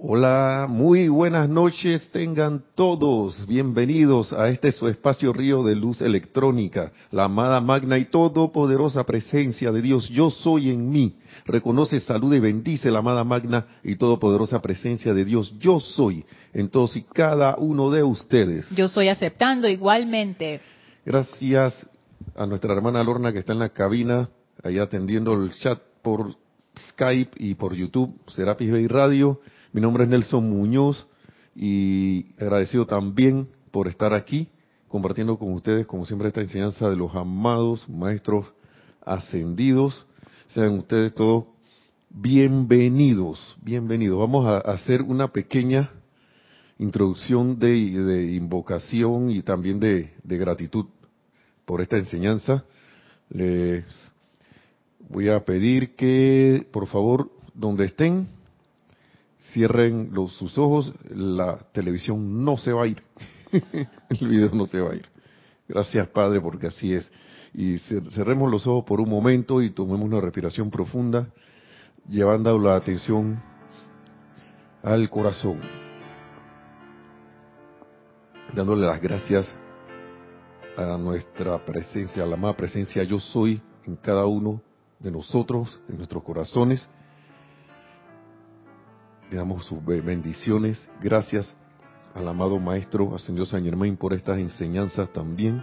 Hola, muy buenas noches tengan todos. Bienvenidos a este su espacio río de luz electrónica, la amada magna y todopoderosa presencia de Dios. Yo soy en mí. Reconoce, saluda y bendice la amada magna y todopoderosa presencia de Dios. Yo soy en todos y cada uno de ustedes. Yo soy aceptando igualmente. Gracias a nuestra hermana Lorna que está en la cabina, ahí atendiendo el chat por Skype y por YouTube, Serapis Bay Radio. Mi nombre es Nelson Muñoz y agradecido también por estar aquí compartiendo con ustedes, como siempre, esta enseñanza de los amados maestros ascendidos. Sean ustedes todos bienvenidos, bienvenidos. Vamos a hacer una pequeña introducción de, invocación y también de, gratitud por esta enseñanza. Les voy a pedir que, por favor, donde estén, cierren los, sus ojos, la televisión no se va a ir, el video no se va a ir. Gracias Padre, porque así es. Y cerremos los ojos por un momento y tomemos una respiración profunda, llevando la atención al corazón, dándole las gracias a nuestra presencia, a la amada presencia yo soy en cada uno de nosotros, en nuestros corazones, le damos sus bendiciones. Gracias al amado Maestro Ascendió San Germain por estas enseñanzas también.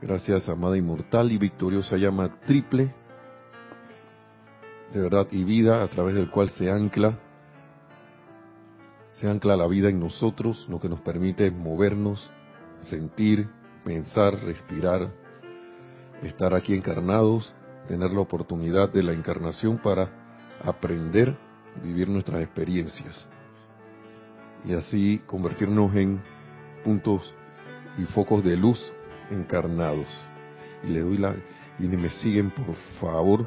Gracias, amada inmortal y victoriosa llama triple de verdad y vida a través del cual se ancla, se ancla la vida en nosotros, lo que nos permite movernos, sentir, pensar, respirar, estar aquí encarnados, tener la oportunidad de la encarnación para aprender vivir nuestras experiencias y así convertirnos en puntos y focos de luz encarnados. Y le doy la y me siguen por favor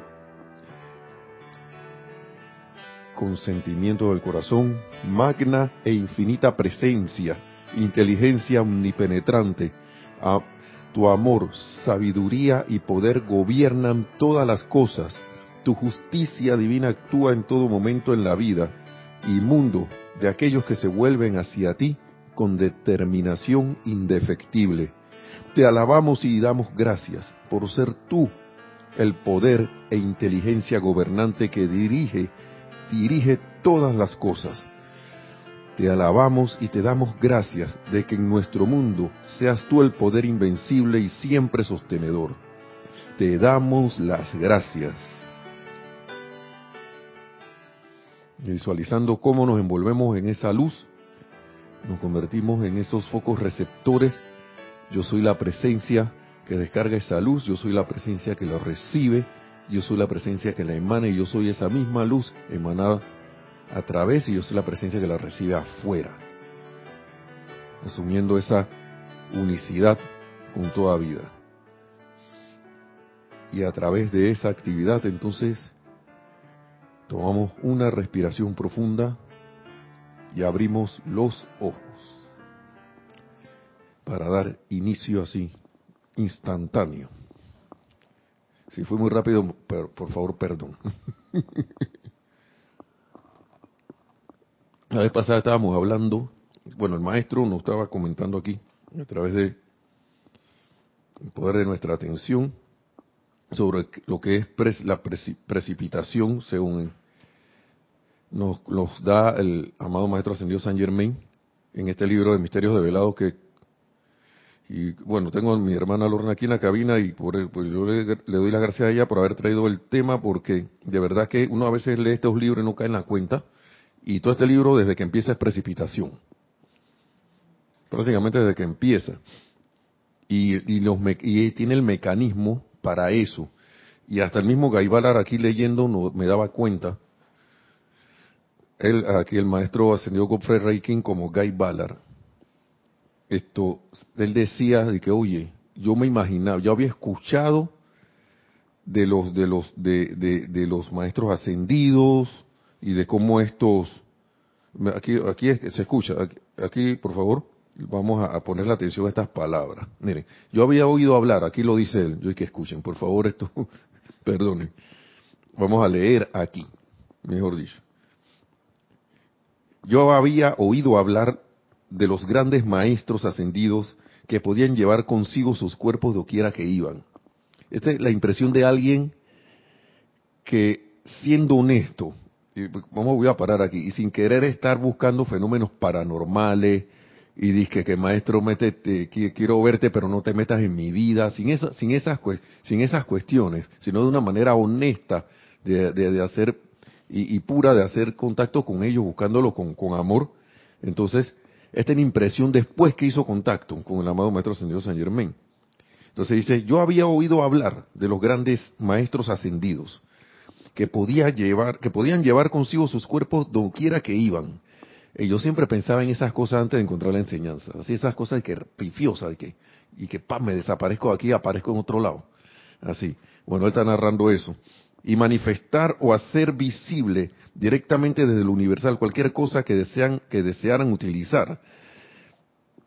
con sentimiento del corazón, magna e infinita presencia, inteligencia omnipenetrante, a tu amor, sabiduría y poder gobiernan todas las cosas tu justicia divina actúa en todo momento en la vida y mundo de aquellos que se vuelven hacia ti con determinación indefectible. Te alabamos y damos gracias por ser tú el poder e inteligencia gobernante que dirige, dirige todas las cosas. Te alabamos y te damos gracias de que en nuestro mundo seas tú el poder invencible y siempre sostenedor. Te damos las gracias. Visualizando cómo nos envolvemos en esa luz, nos convertimos en esos focos receptores. Yo soy la presencia que descarga esa luz, yo soy la presencia que la recibe, yo soy la presencia que la emana y yo soy esa misma luz emanada a través y yo soy la presencia que la recibe afuera, asumiendo esa unicidad con toda vida. Y a través de esa actividad entonces Tomamos una respiración profunda y abrimos los ojos para dar inicio así, instantáneo. Si fue muy rápido, por favor, perdón. La vez pasada estábamos hablando, bueno, el maestro nos estaba comentando aquí, a través de el poder de nuestra atención, sobre lo que es la precipitación según nos los da el amado Maestro Ascendido San Germain en este libro de Misterios de Velado que y bueno, tengo a mi hermana Lorna aquí en la cabina y por, pues yo le, doy las gracias a ella por haber traído el tema porque de verdad que uno a veces lee estos libros y no cae en la cuenta y todo este libro desde que empieza es precipitación. Prácticamente desde que empieza. Y, y, los, y tiene el mecanismo para eso. Y hasta el mismo Gaibalar aquí leyendo no, me daba cuenta él, aquí el maestro ascendió Godfrey Reiking como Guy Ballard. Esto, él decía de que, oye, yo me imaginaba, yo había escuchado de los de los de, de, los maestros ascendidos y de cómo estos aquí aquí se escucha aquí, por favor vamos a, poner la atención a estas palabras. Miren yo había oído hablar aquí lo dice él yo hay que escuchen por favor esto perdonen. Vamos a leer aquí mejor dicho yo había oído hablar de los grandes maestros ascendidos que podían llevar consigo sus cuerpos doquiera que iban. Esta es la impresión de alguien que, siendo honesto, y vamos, voy a parar aquí, y sin querer estar buscando fenómenos paranormales, y dice que maestro, métete, quiero verte, pero no te metas en mi vida, sin, esa, sin, esas, sin esas cuestiones, sino de una manera honesta de, hacer y, pura de hacer contacto con ellos, buscándolo con, amor. Entonces, esta es la impresión después que hizo contacto con el amado Maestro Ascendido San Germán. Entonces dice, yo había oído hablar de los grandes maestros ascendidos que, podía llevar, que podían llevar consigo sus cuerpos donde que iban. Y yo siempre pensaba en esas cosas antes de encontrar la enseñanza. Así esas cosas de que pifiosa, de que, y que pa, me desaparezco aquí, aparezco en otro lado. Así. Bueno, él está narrando eso. Y manifestar o hacer visible directamente desde el universal cualquier cosa que desean, que desearan utilizar.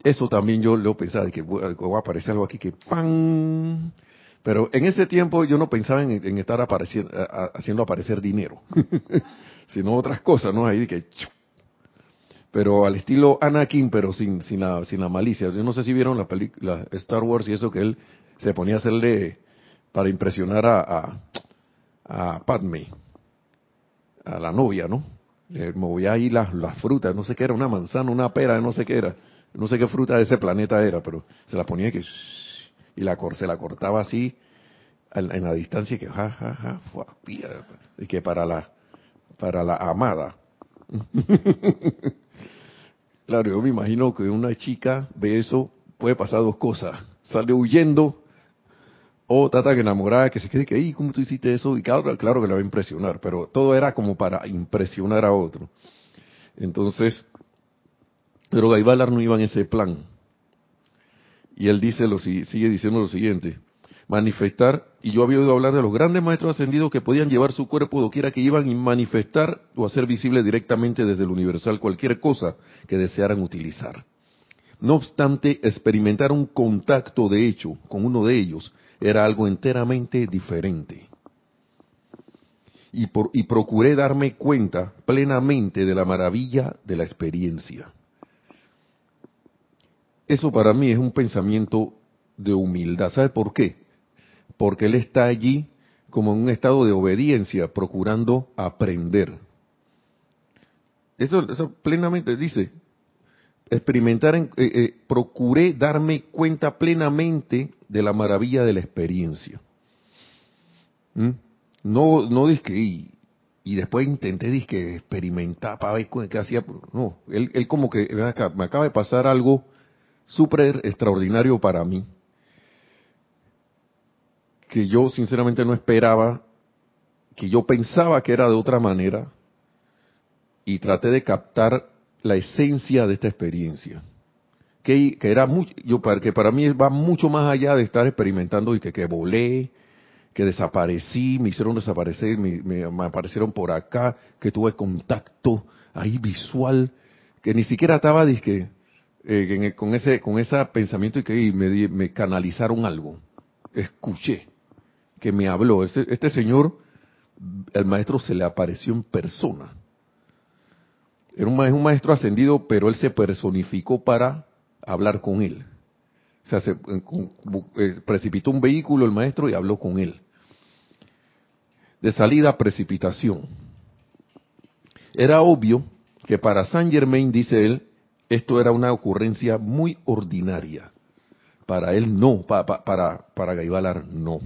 Eso también yo lo pensaba, de que va a aparecer algo aquí que ¡pam! Pero en ese tiempo yo no pensaba en, estar apareciendo, haciendo aparecer dinero, sino otras cosas, ¿no? Ahí de que pero al estilo Anakin, pero sin, sin, la, sin la malicia. Yo no sé si vieron la película Star Wars y eso que él se ponía a hacerle para impresionar a, a Padme, a la novia, ¿no? Le movía ahí las, las frutas, no sé qué era, una manzana, una pera, no sé qué era, no sé qué fruta de ese planeta era, pero se la ponía que y la se la cortaba así en, la distancia y que ja ja ja y que para la para la amada Claro, yo me imagino que una chica ve eso, puede pasar dos cosas. Sale huyendo o trata que enamorada, que se quede que, ¿cómo tú hiciste eso? Y claro, claro que la va a impresionar, pero todo era como para impresionar a otro. Entonces, pero Gaibalar no iba en ese plan. Y él dice lo, sigue diciendo lo siguiente manifestar, y yo había oído hablar de los grandes maestros ascendidos que podían llevar su cuerpo doquiera que iban y manifestar o hacer visible directamente desde el universal cualquier cosa que desearan utilizar. No obstante, experimentar un contacto de hecho con uno de ellos era algo enteramente diferente. Y, y procuré darme cuenta plenamente de la maravilla de la experiencia. Eso para mí es un pensamiento de humildad. ¿Sabe por qué? porque él está allí como en un estado de obediencia, procurando aprender. Eso, plenamente dice, experimentar, en, eh, eh, procuré darme cuenta plenamente de la maravilla de la experiencia. ¿Mm? No, no dije, y, después intenté dije, experimentar para ver qué hacía. No, él, él como que me acaba de pasar algo súper extraordinario para mí que yo sinceramente no esperaba, que yo pensaba que era de otra manera, y traté de captar la esencia de esta experiencia. Que, era mucho, yo, que para mí va mucho más allá de estar experimentando y que, que volé, que desaparecí, me hicieron desaparecer, me, aparecieron por acá, que tuve contacto ahí visual, que ni siquiera estaba dizque, eh, con ese con ese pensamiento y que me, me canalizaron algo. Escuché que me habló. Este, este, señor, el maestro se le apareció en persona. Era un, un maestro ascendido, pero él se personificó para hablar con él. O sea, se, eh, precipitó un vehículo el maestro y habló con él. De salida, precipitación. Era obvio que para Saint Germain, dice él, esto era una ocurrencia muy ordinaria. Para él no, para, para, para Gaibalar no.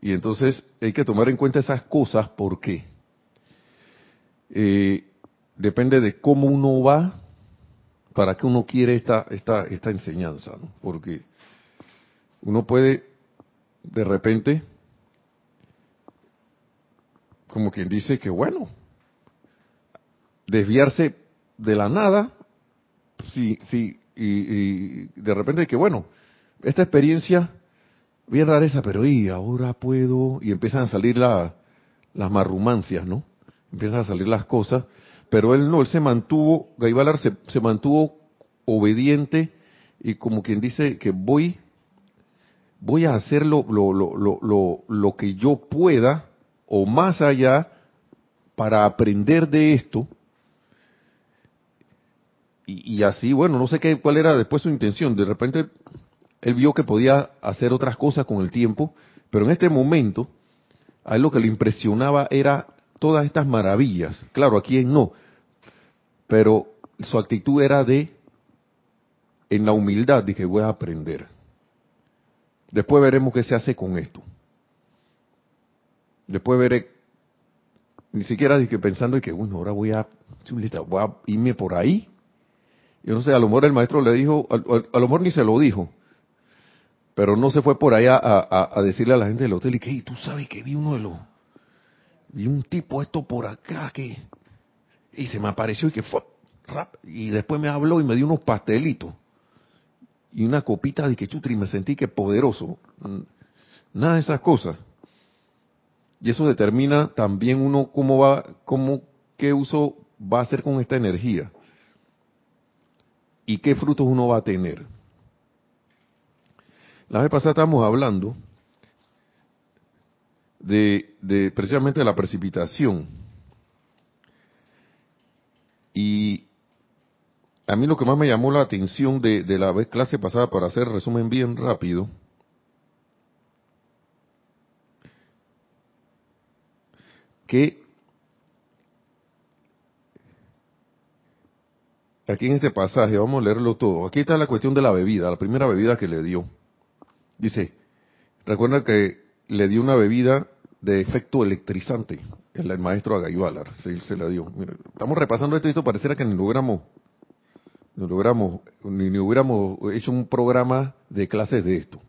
Y entonces hay que tomar en cuenta esas cosas porque eh, depende de cómo uno va, para qué uno quiere esta, esta, esta enseñanza, ¿no? Porque uno puede de repente, como quien dice que bueno, desviarse de la nada, sí, sí, y, y de repente que bueno, esta experiencia bien rareza, pero y ahora puedo, y empiezan a salir las marrumancias, ¿no? Empiezan a salir las cosas, pero él no, él se mantuvo, Gaibalar se, mantuvo obediente y como quien dice que voy, voy a hacer lo, lo, lo, lo, lo que yo pueda o más allá para aprender de esto. Y, y, así, bueno, no sé qué, cuál era después su intención. De repente él vio que podía hacer otras cosas con el tiempo, pero en este momento, a él lo que le impresionaba era todas estas maravillas. Claro, a quien no, pero su actitud era de, en la humildad, dije, voy a aprender. Después veremos qué se hace con esto. Después veré, ni siquiera dije pensando que, bueno, ahora voy a, voy a irme por ahí. Yo no sé, a lo mejor el maestro le dijo, a, a lo mejor ni se lo dijo, pero no se fue por allá a, decirle a la gente del hotel y que, tú sabes que vi uno de los, vi un tipo esto por acá que, y se me apareció y que fue, rap, y después me habló y me dio unos pastelitos y una copita de que chutri, me sentí que poderoso. Nada de esas cosas. Y eso determina también uno cómo va, cómo, qué uso va a hacer con esta energía. Y qué frutos uno va a tener. La vez pasada estábamos hablando de, de precisamente de la precipitación. Y a mí lo que más me llamó la atención de, de la vez clase pasada, para hacer resumen bien rápido, que aquí en este pasaje, vamos a leerlo todo, aquí está la cuestión de la bebida, la primera bebida que le dio. Dice, recuerda que le dio una bebida de efecto electrizante, el, maestro Agayualar, se, la dio. estamos repasando esto y esto pareciera que ni logramos, ni logramos, ni, hubiéramos hecho un programa de clases de esto.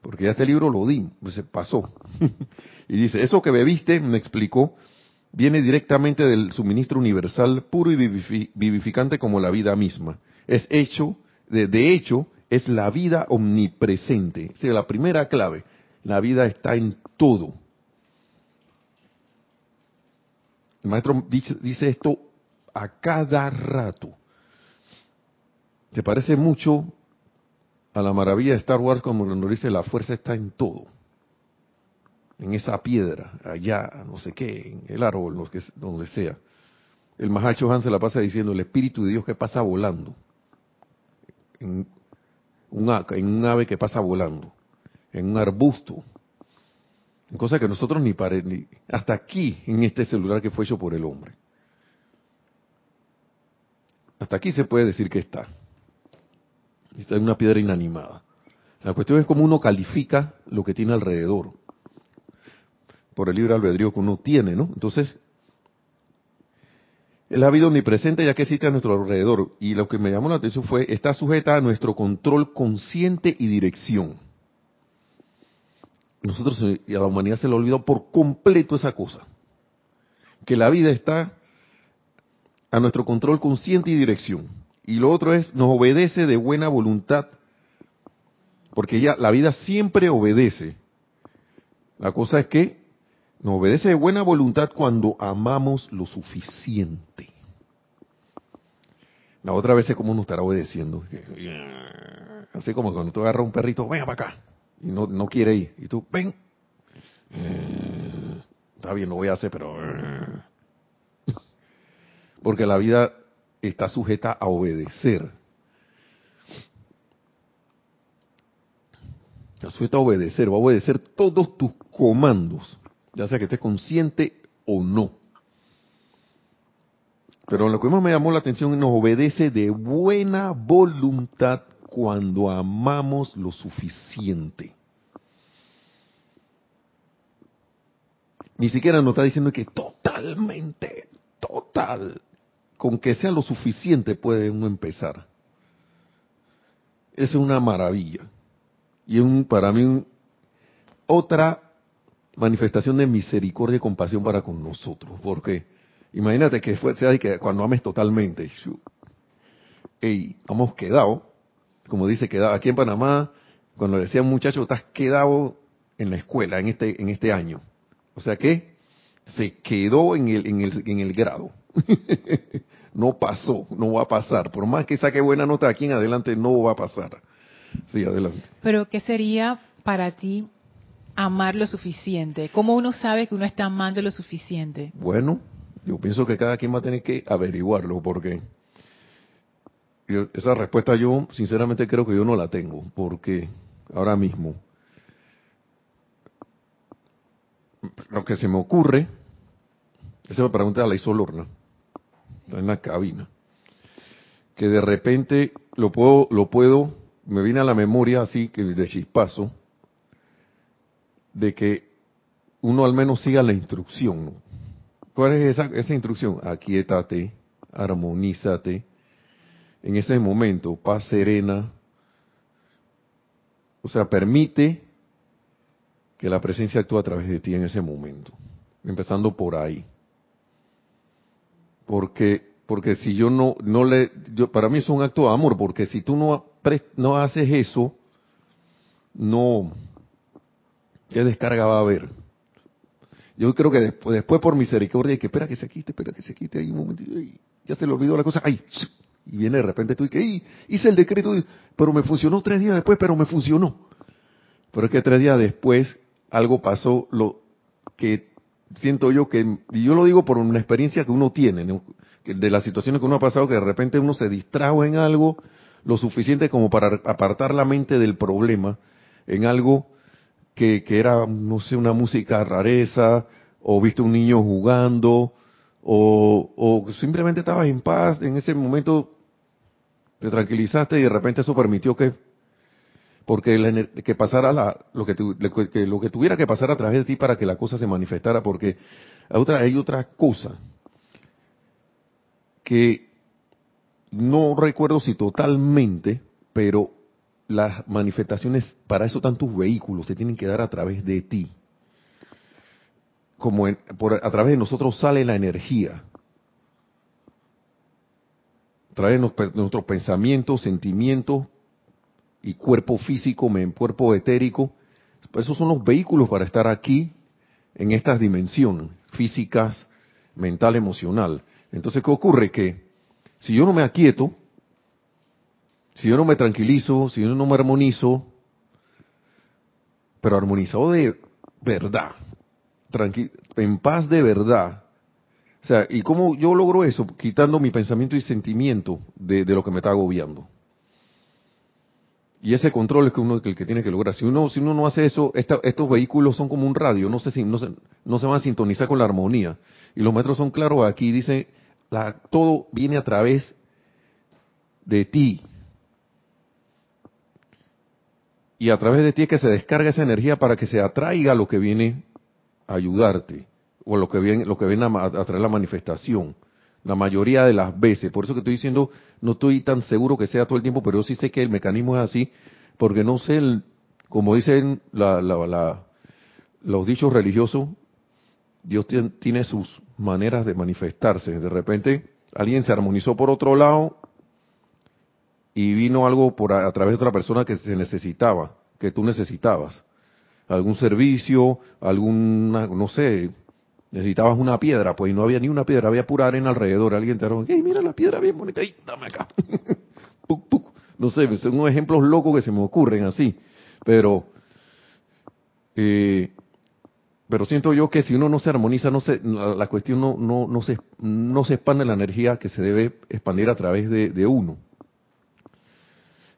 Porque ya este libro lo di, pues se pasó. y dice, eso que bebiste, me explicó, viene directamente del suministro universal puro y vivificante como la vida misma. Es hecho, de, de hecho, es la vida omnipresente. Sea, la primera clave, la vida está en todo. El maestro dice, esto a cada rato. ¿Te parece mucho a la maravilla de Star Wars como nos dice la fuerza está en todo? En esa piedra, allá, no sé qué, en el árbol, donde sea. El Mahacho Han se la pasa diciendo el Espíritu de Dios que pasa volando. En, en un ave que pasa volando, en un arbusto, en cosas que nosotros ni, pare, ni hasta aquí en este celular que fue hecho por el hombre. Hasta aquí se puede decir que está. Está en una piedra inanimada. La cuestión es cómo uno califica lo que tiene alrededor. Por el libre albedrío que uno tiene, ¿no? Entonces, es la vida omnipresente ya que existe a nuestro alrededor. Y lo que me llamó la atención fue, está sujeta a nuestro control consciente y dirección. Nosotros y a la humanidad se le ha olvidado por completo esa cosa. Que la vida está a nuestro control consciente y dirección. Y lo otro es, nos obedece de buena voluntad. Porque ya la vida siempre obedece. La cosa es que nos obedece de buena voluntad cuando amamos lo suficiente. La otra vez es como uno estará obedeciendo. Así como cuando tú agarras un perrito, venga para acá. Y no, no quiere ir. Y tú, ven. Está bien, lo voy a hacer, pero... Porque la vida está sujeta a obedecer. Está sujeta a obedecer, va a obedecer todos tus comandos ya sea que estés consciente o no. Pero lo que más me llamó la atención nos obedece de buena voluntad cuando amamos lo suficiente. Ni siquiera nos está diciendo que totalmente, total, con que sea lo suficiente puede uno empezar. Es una maravilla. Y un, para mí otra manifestación de misericordia y compasión para con nosotros. Porque imagínate que fue, sea que cuando ames totalmente, hey, hemos quedado, como dice, quedado aquí en Panamá, cuando decían muchachos, estás quedado en la escuela en este, en este año. O sea que se quedó en el, en el, en el grado. no pasó, no va a pasar. Por más que saque buena nota aquí en adelante, no va a pasar. Sí, adelante. Pero, ¿qué sería para ti amar lo suficiente? ¿Cómo uno sabe que uno está amando lo suficiente? Bueno, yo pienso que cada quien va a tener que averiguarlo porque esa respuesta yo sinceramente creo que yo no la tengo porque ahora mismo lo que se me ocurre, esa pregunta la hizo Lorna, está en la cabina, que de repente lo puedo, lo puedo, me viene a la memoria así que de chispazo, de que uno al menos siga la instrucción. ¿Cuál es esa, esa instrucción? Aquietate, armonízate. En ese momento, paz serena. O sea, permite que la presencia actúe a través de ti en ese momento. Empezando por ahí. Porque, porque si yo no, no le, yo, para mí es un acto de amor, porque si tú no, no haces eso, no, ¿qué descarga va a haber? Yo creo que después, después por misericordia, y que espera que se quite, espera que se quite, ahí un momentito, ya se le olvidó la cosa, ay, y viene de repente tú y que, hice el decreto, pero me funcionó tres días después, pero me funcionó. Pero es que tres días después algo pasó, lo que siento yo que, y yo lo digo por una experiencia que uno tiene, de las situaciones que uno ha pasado, que de repente uno se distrajo en algo lo suficiente como para apartar la mente del problema en algo que, que era, no sé, una música rareza, o viste un niño jugando, o, o simplemente estabas en paz, en ese momento te tranquilizaste y de repente eso permitió que porque que pasara la, lo que, lo que tuviera que pasar a través de ti para que la cosa se manifestara, porque hay otra, hay otra cosa que no recuerdo si totalmente, pero las manifestaciones para eso tantos vehículos se tienen que dar a través de ti. Como por, a través de nosotros sale la energía. De nuestros pensamientos, sentimientos, y cuerpo físico, cuerpo etérico. Pues esos son los vehículos para estar aquí en estas dimensiones físicas, mental, emocional. Entonces, ¿qué ocurre? Que si yo no me aquieto, si yo no me tranquilizo, si yo no me armonizo, pero armonizado de verdad, en paz de verdad. O sea, ¿y cómo yo logro eso? Quitando mi pensamiento y sentimiento de, de lo que me está agobiando. Y ese control es que uno el que tiene que lograr. Si uno, si uno no hace eso, estos vehículos son como un radio, no se, no, se, no se van a sintonizar con la armonía. Y los metros son claros aquí, dice, la, todo viene a través de ti. Y a través de ti es que se descarga esa energía para que se atraiga lo que viene a ayudarte, o lo que viene, lo que viene a, a traer la manifestación la mayoría de las veces. Por eso que estoy diciendo, no estoy tan seguro que sea todo el tiempo, pero yo sí sé que el mecanismo es así, porque no sé, como dicen los dichos religiosos, Dios tiene sus maneras de manifestarse. De repente alguien se armonizó por otro lado y vino algo por a, a través de otra persona que se necesitaba, que tú necesitabas. Algún servicio, alguna, no sé, necesitabas una piedra, pues no había ni una piedra, había pura arena alrededor. Alguien te dijo, hey, mira la piedra bien bonita, ¡ay, dame acá! No sé, son unos ejemplos locos que se me ocurren así. Pero, eh, pero siento yo que si uno no se armoniza, no se, la, cuestión no, no, no, se, no se expande la energía que se debe expandir a través de, de uno.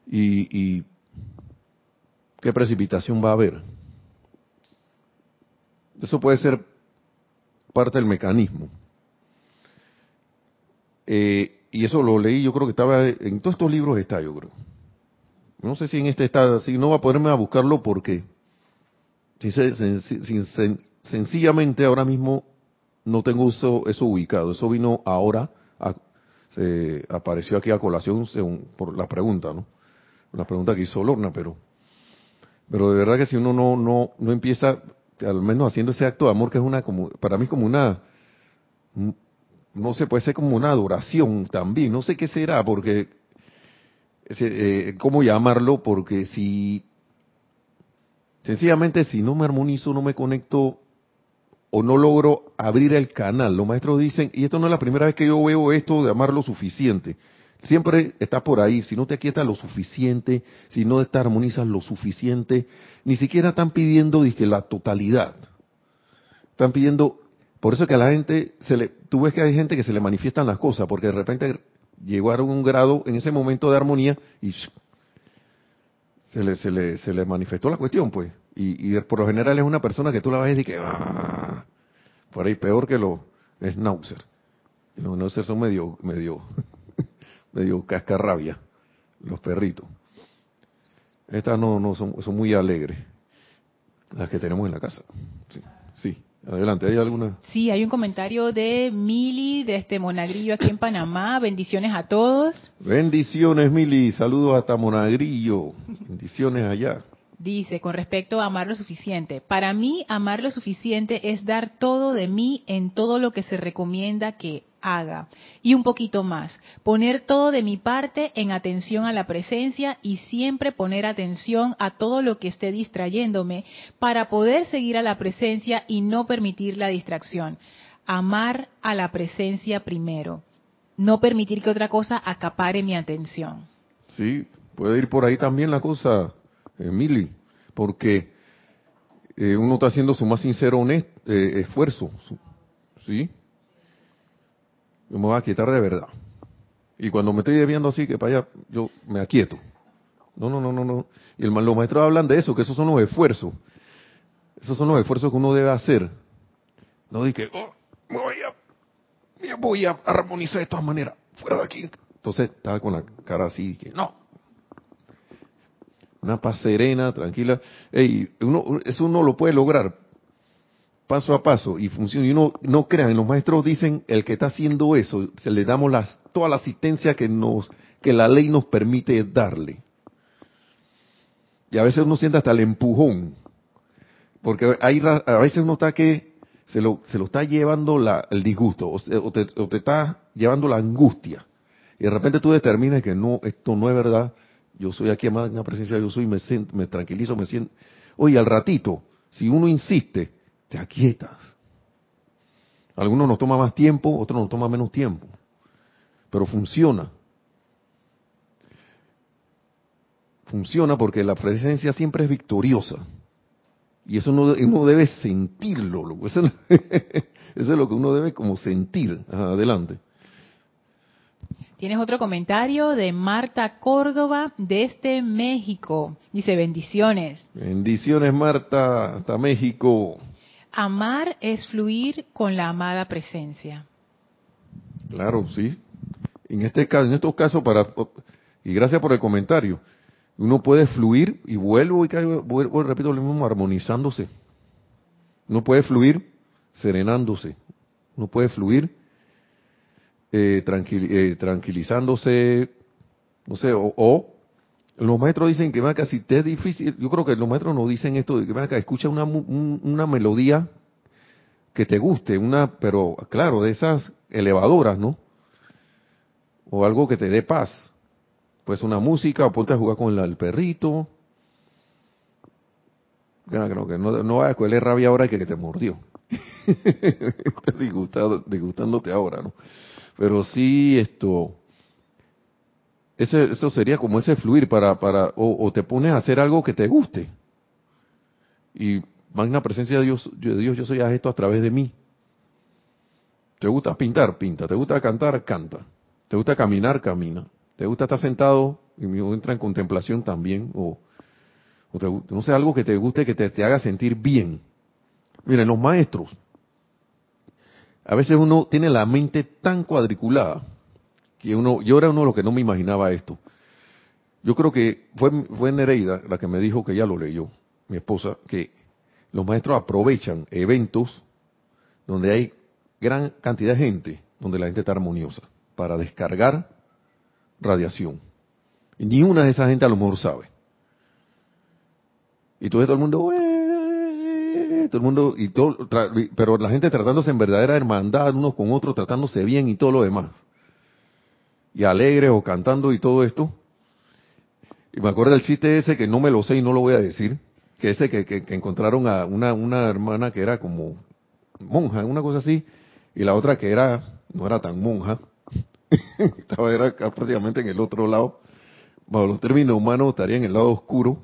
Y, y qué precipitación va a haber. Eso puede ser parte del mecanismo. Eh, y eso lo leí, yo creo que estaba, en todos estos libros está, yo creo. No sé si en este está, si no va a poderme a buscarlo porque sencillamente ahora mismo no tengo eso, eso ubicado. Eso vino ahora, se apareció aquí a colación según, por la pregunta, ¿no? La pregunta que hizo Lorna, pero, pero de verdad que si uno no, no, no empieza, al menos haciendo ese acto de amor que es una como para mí como una no sé puede ser como una adoración también no sé qué será porque eh, cómo llamarlo porque si sencillamente si no me armonizo no me conecto o no logro abrir el canal los maestros dicen y esto no es la primera vez que yo veo esto de amar lo suficiente siempre está por ahí. Si no te quietas lo suficiente, si no te armonizas lo suficiente, ni siquiera están pidiendo dije, la totalidad. Están pidiendo, por eso que a la gente, se le, tú ves que hay gente que se le manifiestan las cosas, porque de repente llegaron a un grado en ese momento de armonía y se le, se le, se le manifestó la cuestión, pues. Y, por lo general es una persona que tú la ves y que, ah, por ahí peor que lo, es Nauser. Los Nauser son medio, medio, medio cascarrabia, los perritos. Estas no, no son, son muy alegres, las que tenemos en la casa. Sí, sí. Adelante, ¿hay alguna? Sí, hay un comentario de Mili, de este Monagrillo aquí en Panamá. Bendiciones a todos. Bendiciones, Mili. Saludos hasta Monagrillo. Bendiciones allá. Dice, con respecto a amar lo suficiente. Para mí, amar lo suficiente es dar todo de mí en todo lo que se recomienda que haga. Y un poquito más, poner todo de mi parte en atención a la presencia y siempre poner atención a todo lo que esté distrayéndome para poder seguir a la presencia y no permitir la distracción. Amar a la presencia primero. No permitir que otra cosa acapare mi atención. Sí, puede ir por ahí también la cosa, Emily, porque eh, uno está haciendo su más sincero honesto, eh, esfuerzo, ¿sí? Yo me voy a quietar de verdad. Y cuando me estoy viendo así, que para allá, yo me aquieto. No, no, no, no, no. Y el, los maestros hablan de eso, que esos son los esfuerzos. Esos son los esfuerzos que uno debe hacer. No que, oh, voy a, voy a armonizar de todas maneras, fuera de aquí. Entonces estaba con la cara así, que no. Una paz serena, tranquila. Ey, uno, eso uno lo puede lograr, paso a paso y funciona. Y uno no crean, los maestros dicen el que está haciendo eso, se le damos las, toda la asistencia que nos, que la ley nos permite darle. Y a veces uno siente hasta el empujón, porque hay, a veces uno está que se lo, se lo está llevando la, el disgusto, o, te, o te está llevando la angustia. Y de repente tú determinas que no, esto no es verdad, yo soy aquí en la presencia yo soy, me, me tranquilizo, me siento. Oye, al ratito, si uno insiste, te aquietas. Algunos nos toma más tiempo, otros nos toma menos tiempo, pero funciona. Funciona porque la presencia siempre es victoriosa. Y eso uno, uno debe sentirlo. Eso, es lo que uno debe como sentir. adelante. Tienes otro comentario de Marta Córdoba desde México. Dice bendiciones. Bendiciones Marta, hasta México. Amar es fluir con la amada presencia. Claro, sí. En este caso, en estos casos, para y gracias por el comentario, uno puede fluir y vuelvo y caigo, vuelvo, repito lo mismo, armonizándose. Uno puede fluir serenándose. Uno puede fluir eh, eh tranquilizándose, no sé, o los maestros dicen que si te es difícil, yo creo que los maestros nos dicen esto de que acá, escucha una, una melodía que te guste, una, pero claro, de esas elevadoras, ¿no? O algo que te dé paz. Pues una música, o ponte a jugar con el perrito. No, no vayas a cogerle rabia ahora que, que te mordió. Estás disgustándote ahora, ¿no? Pero sí, esto, eso sería como ese fluir para, para o, te pones a hacer algo que te guste. Y magna presencia de Dios, de Dios, yo soy a esto a través de mí. ¿Te gusta pintar? Pinta. ¿Te gusta cantar? Canta. ¿Te gusta caminar? Camina. ¿Te gusta estar sentado? Y entra en contemplación también. O, no sé, algo que te guste, que te, te haga sentir bien. Miren, los maestros, a veces uno tiene la mente tan cuadriculada uno, yo era uno de los que no me imaginaba esto. Yo creo que fue, fue Nereida la que me dijo que ya lo leyó, mi esposa, que los maestros aprovechan eventos donde hay gran cantidad de gente, donde la gente está armoniosa, para descargar radiación. Y ni una de esas gente a lo mejor sabe. Y todo, todo el mundo, todo el mundo, y todo, pero la gente tratándose en verdadera hermandad unos con otros, tratándose bien y todo lo demás y alegre o cantando y todo esto. Y me acuerdo del chiste ese que no me lo sé y no lo voy a decir, que ese que, que, encontraron a una, una hermana que era como monja, una cosa así, y la otra que era, no era tan monja, estaba era prácticamente en el otro lado. Bajo los términos humanos estaría en el lado oscuro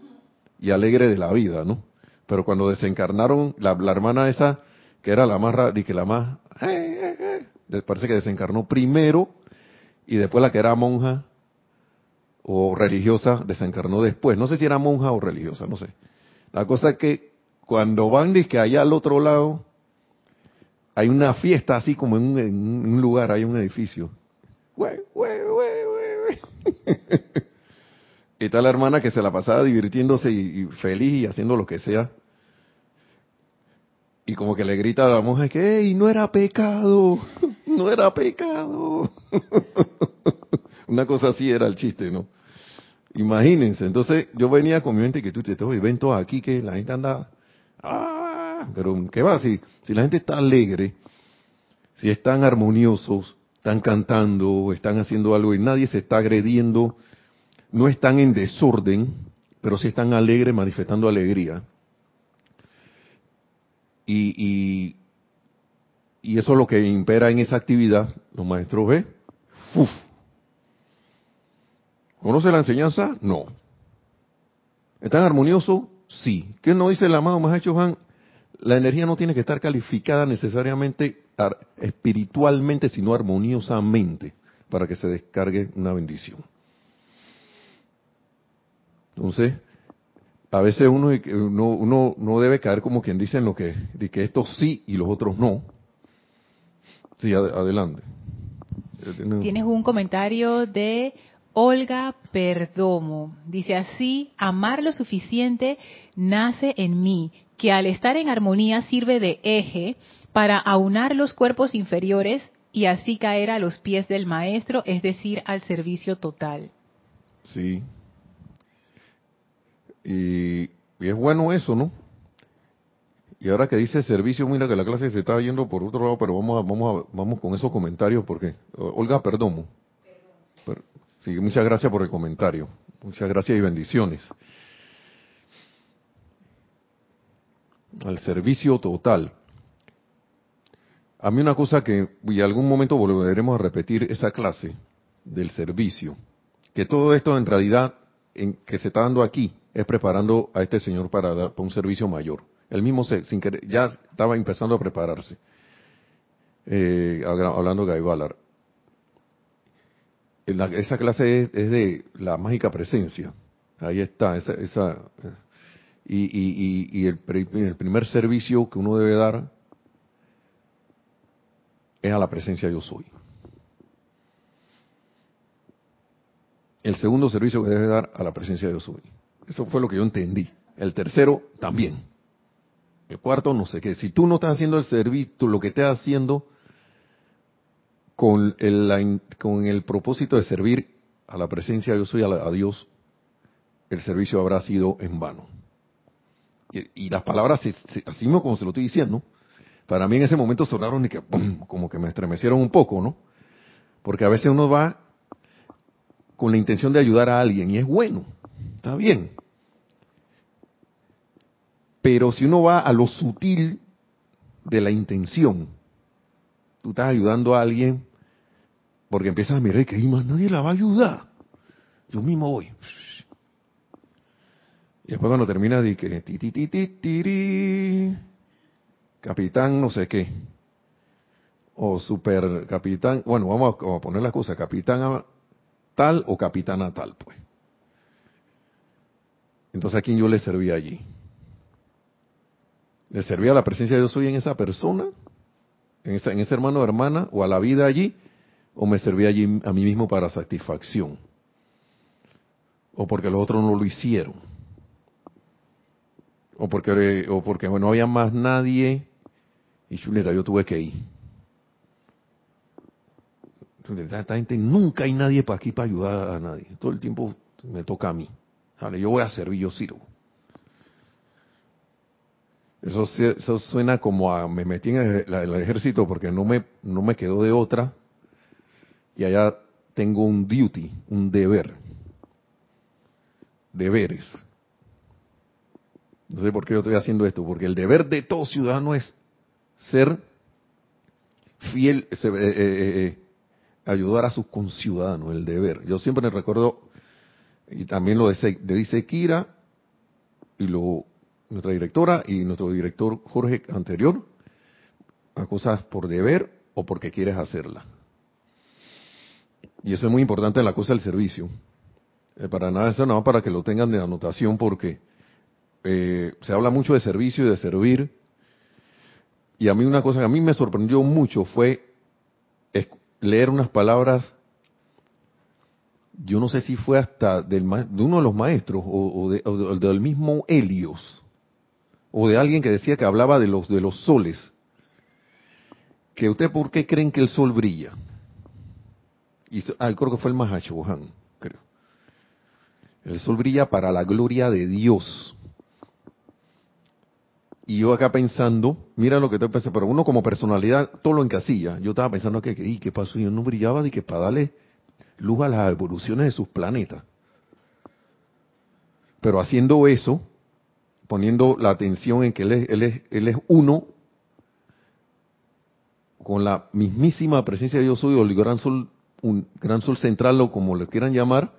y alegre de la vida, ¿no? Pero cuando desencarnaron, la, hermana esa, que era la más, que la más, eh, eh, parece que desencarnó primero y después la que era monja o religiosa desencarnó después. No sé si era monja o religiosa, no sé. La cosa es que cuando van que allá al otro lado, hay una fiesta así como en un, lugar, hay un edificio. y está la hermana que se la pasaba divirtiéndose y, feliz y haciendo lo que sea. Y como que le grita a la monja que, ¡Ey, no era pecado! ¡No era pecado! Una cosa así era el chiste, ¿no? Imagínense. Entonces yo venía con mi mente que tú te ven eventos aquí que la gente anda Ah, pero ¿qué va? Si, si la gente está alegre, si están armoniosos, están cantando, están haciendo algo y nadie se está agrediendo, no están en desorden, pero sí están alegres, manifestando alegría. Y, y, y eso es lo que impera en esa actividad, los maestros ve, ¡Uf! ¿Conoce la enseñanza? No. ¿Están armoniosos? Sí. ¿Qué nos dice el amado Mahacho Juan? La energía no tiene que estar calificada necesariamente espiritualmente, sino armoniosamente, para que se descargue una bendición. Entonces, a veces uno, uno, no debe caer como quien dice en lo que, de que estos sí y los otros no. Sí, adelante. Tienes un comentario de Olga Perdomo dice así, amar lo suficiente nace en mí, que al estar en armonía sirve de eje para aunar los cuerpos inferiores y así caer a los pies del maestro, es decir, al servicio total. Sí. Y, es bueno eso, ¿no? Y ahora que dice servicio, mira que la clase se está yendo por otro lado, pero vamos a, vamos a, vamos con esos comentarios porque Olga Perdomo muchas gracias por el comentario. Muchas gracias y bendiciones. Al servicio total. A mí una cosa que, y algún momento volveremos a repetir esa clase del servicio, que todo esto en realidad en, que se está dando aquí es preparando a este señor para, dar, un servicio mayor. Él mismo se, sin querer, ya estaba empezando a prepararse. Eh, hablando de Guy esa clase es, de la mágica presencia. Ahí está, esa, esa y, y, y, el, el, primer servicio que uno debe dar es a la presencia yo soy. El segundo servicio que debe dar a la presencia yo soy. Eso fue lo que yo entendí. El tercero también. El cuarto no sé qué. Si tú no estás haciendo el servicio, lo que estás haciendo con el, con el propósito de servir a la presencia de Dios y a, Dios, el servicio habrá sido en vano. Y, las palabras, así mismo como se lo estoy diciendo, para mí en ese momento sonaron y que como que me estremecieron un poco, ¿no? Porque a veces uno va con la intención de ayudar a alguien y es bueno, bien. Pero si uno va a lo sutil de la intención, tú estás ayudando a alguien porque empiezas a mirar que más nadie la va a ayudar. Yo mismo voy. Y después cuando termina de que ti, ti, ti, ti, capitán no sé qué. O super capitán, bueno, vamos a, poner la cosa, capitán tal o capitana tal, pues. Entonces a quién yo le servía allí. ¿Le servía la presencia de Dios hoy en esa persona? ¿En, en ese hermano o hermana? ¿O a la vida allí? o me servía allí a mí mismo para satisfacción, o porque los otros no lo hicieron, o porque, o porque no había más nadie y chuleta, yo tuve que ir. Esta gente nunca hay nadie para aquí para ayudar a nadie. Todo el tiempo me toca a mí. Yo voy a servir, yo sirvo. Eso, eso suena como a me metí en el, ejército porque no me, no me quedó de otra y allá tengo un duty, un deber. Deberes. No sé por qué yo estoy haciendo esto, porque el deber de todo ciudadano es ser fiel, eh, eh, ayudar a sus conciudadanos, el deber. Yo siempre me recuerdo, y también lo dice Kira, y lo, nuestra directora y nuestro director Jorge anterior, a cosas por deber o porque quieres hacerla. Y eso es muy importante en la cosa del servicio. Eh, para nada, eso nada para que lo tengan de anotación porque eh, se habla mucho de servicio y de servir. Y a mí una cosa que a mí me sorprendió mucho fue leer unas palabras, yo no sé si fue hasta del, de uno de los maestros o, del mismo Helios, o de alguien que decía que hablaba de los, de los soles. Que usted, ¿por qué creen que el sol brilla? Y ah, creo que fue el Mahachohan, creo. El sol brilla para la gloria de Dios. Y yo acá pensando, mira lo que te pensé, pero uno como personalidad todo lo encasilla. Yo estaba pensando que, ¿y qué pasó? Yo no brillaba de que para darle luz a las evoluciones de sus planetas. Pero haciendo eso, poniendo la atención en que él es, él es, él es uno con la mismísima presencia de Dios soy, o el gran sol, un gran sol central, o como le quieran llamar,